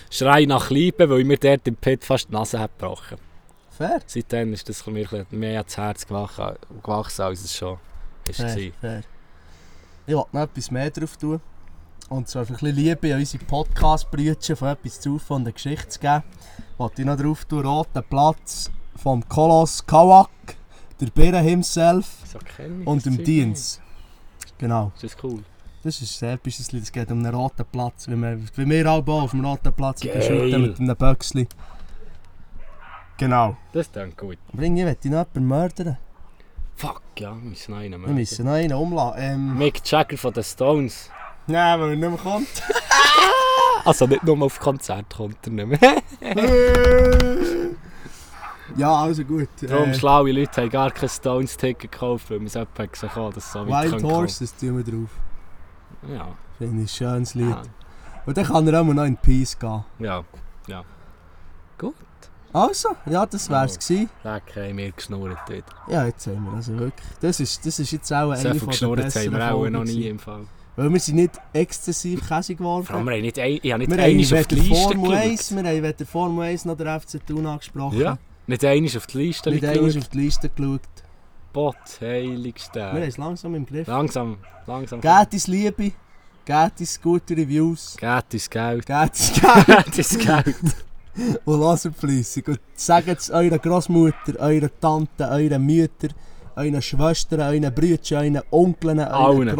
Schrei nach Liebe, weil ich mir dort im Pit fast die Nase hat gebrochen. Fair. Seitdem ist das mir mehr ans Herz gewachsen, als es schon ist. Fair. Ich wollte noch etwas mehr drauf tun. Und zwar ein bisschen Liebe an unsere Podcast-Brütchen von etwas zu von der Geschichte zu geben. Wollte ich noch drauf tun, Roten Platz vom Koloss Kawak, der Bären himself So ich und dem Dienst. Genau. Das ist cool. Das ist Lied, es geht um einen roten Platz. Wie wir, wie wir alle auf dem roten Platz Geil. beschütten mit einem Böckchen. Genau. Das klingt gut. Aber irgendwie möchte ich noch jemanden mördern. Fuck, ja, wir müssen noch einen Wir machen. müssen noch einen umlassen. Ähm, Mick Jagger von den Stones. Nein, weil er nicht mehr kommt. Also nicht nur auf Konzert kommt er nicht mehr. ja, also gut. Darum Äh, schlaue Leute haben gar kein Stones-Ticket gekauft, weil man es jemand gesagt hat, dass es so weit Wild Horses tun wir drauf. Ja, Finde ich ein schönes Lied. ja, Und dann kann er auch noch in Peace gehen. ja. ja. Gut. Also, ja, das wär's gewesen. Leck, haben wir geschnurrt dort. Ja, jetzt haben wir also wirklich. Das ist, das ist jetzt auch eine So von der geschnurrt haben besseren wir auch noch nie im Fall. Weil wir sind nicht exzessiv käsig geworden. Vor allem, wir haben nicht, ein, ich habe nicht Wir einmal haben auf die Liste Formel 1, geschaut. wir haben weder Formel 1 noch der FC Thun angesprochen. Ja, nicht einmal auf die Liste Nicht einmal auf die Liste geschaut. Wir heiligste. haben es langsam im Griff. Langsam, langsam. Gebt uns Liebe, gebt uns gute Reviews, Geht ins Geld. gebt uns Geld Geht ins Geld. und lasst fleissig. Und sagt es eurer Großmutter, eurer Tante, euren Müttern, euren Schwestern, euren Brüdern, euren Onkeln, euren Allen.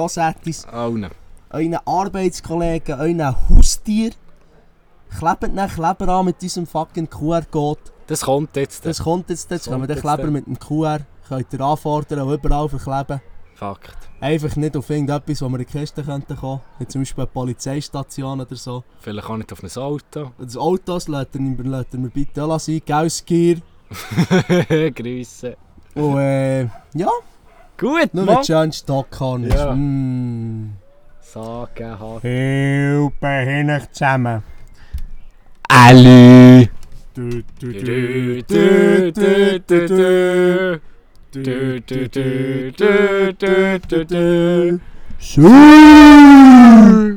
euren Arbeitskollegen, euren Haustier. Klebt den Kleber an mit diesem fucking QR-Code. Das kommt jetzt. Das kommt jetzt, jetzt können wir den Kleber mit dem QR könnt ihr anfordern und überall verkleben. Fakt. Einfach nicht auf irgendetwas, wo wir in die Kiste könnten kommen. Wie zum Beispiel eine Polizeistation oder so. Vielleicht auch nicht auf ein Auto. Das Autos lässt ihr, lässt ihr mir bitte sein. Gauskier. Grüße. Und äh, ja, Gut, nur Mann. mit schön Stockhorn ist. Ja. Mm. Sagen, hat. Hilfe, hin zusammen. Ali. Du, du, Du, du, du, du, du. Du, du, du, du, du, du, du. Schön.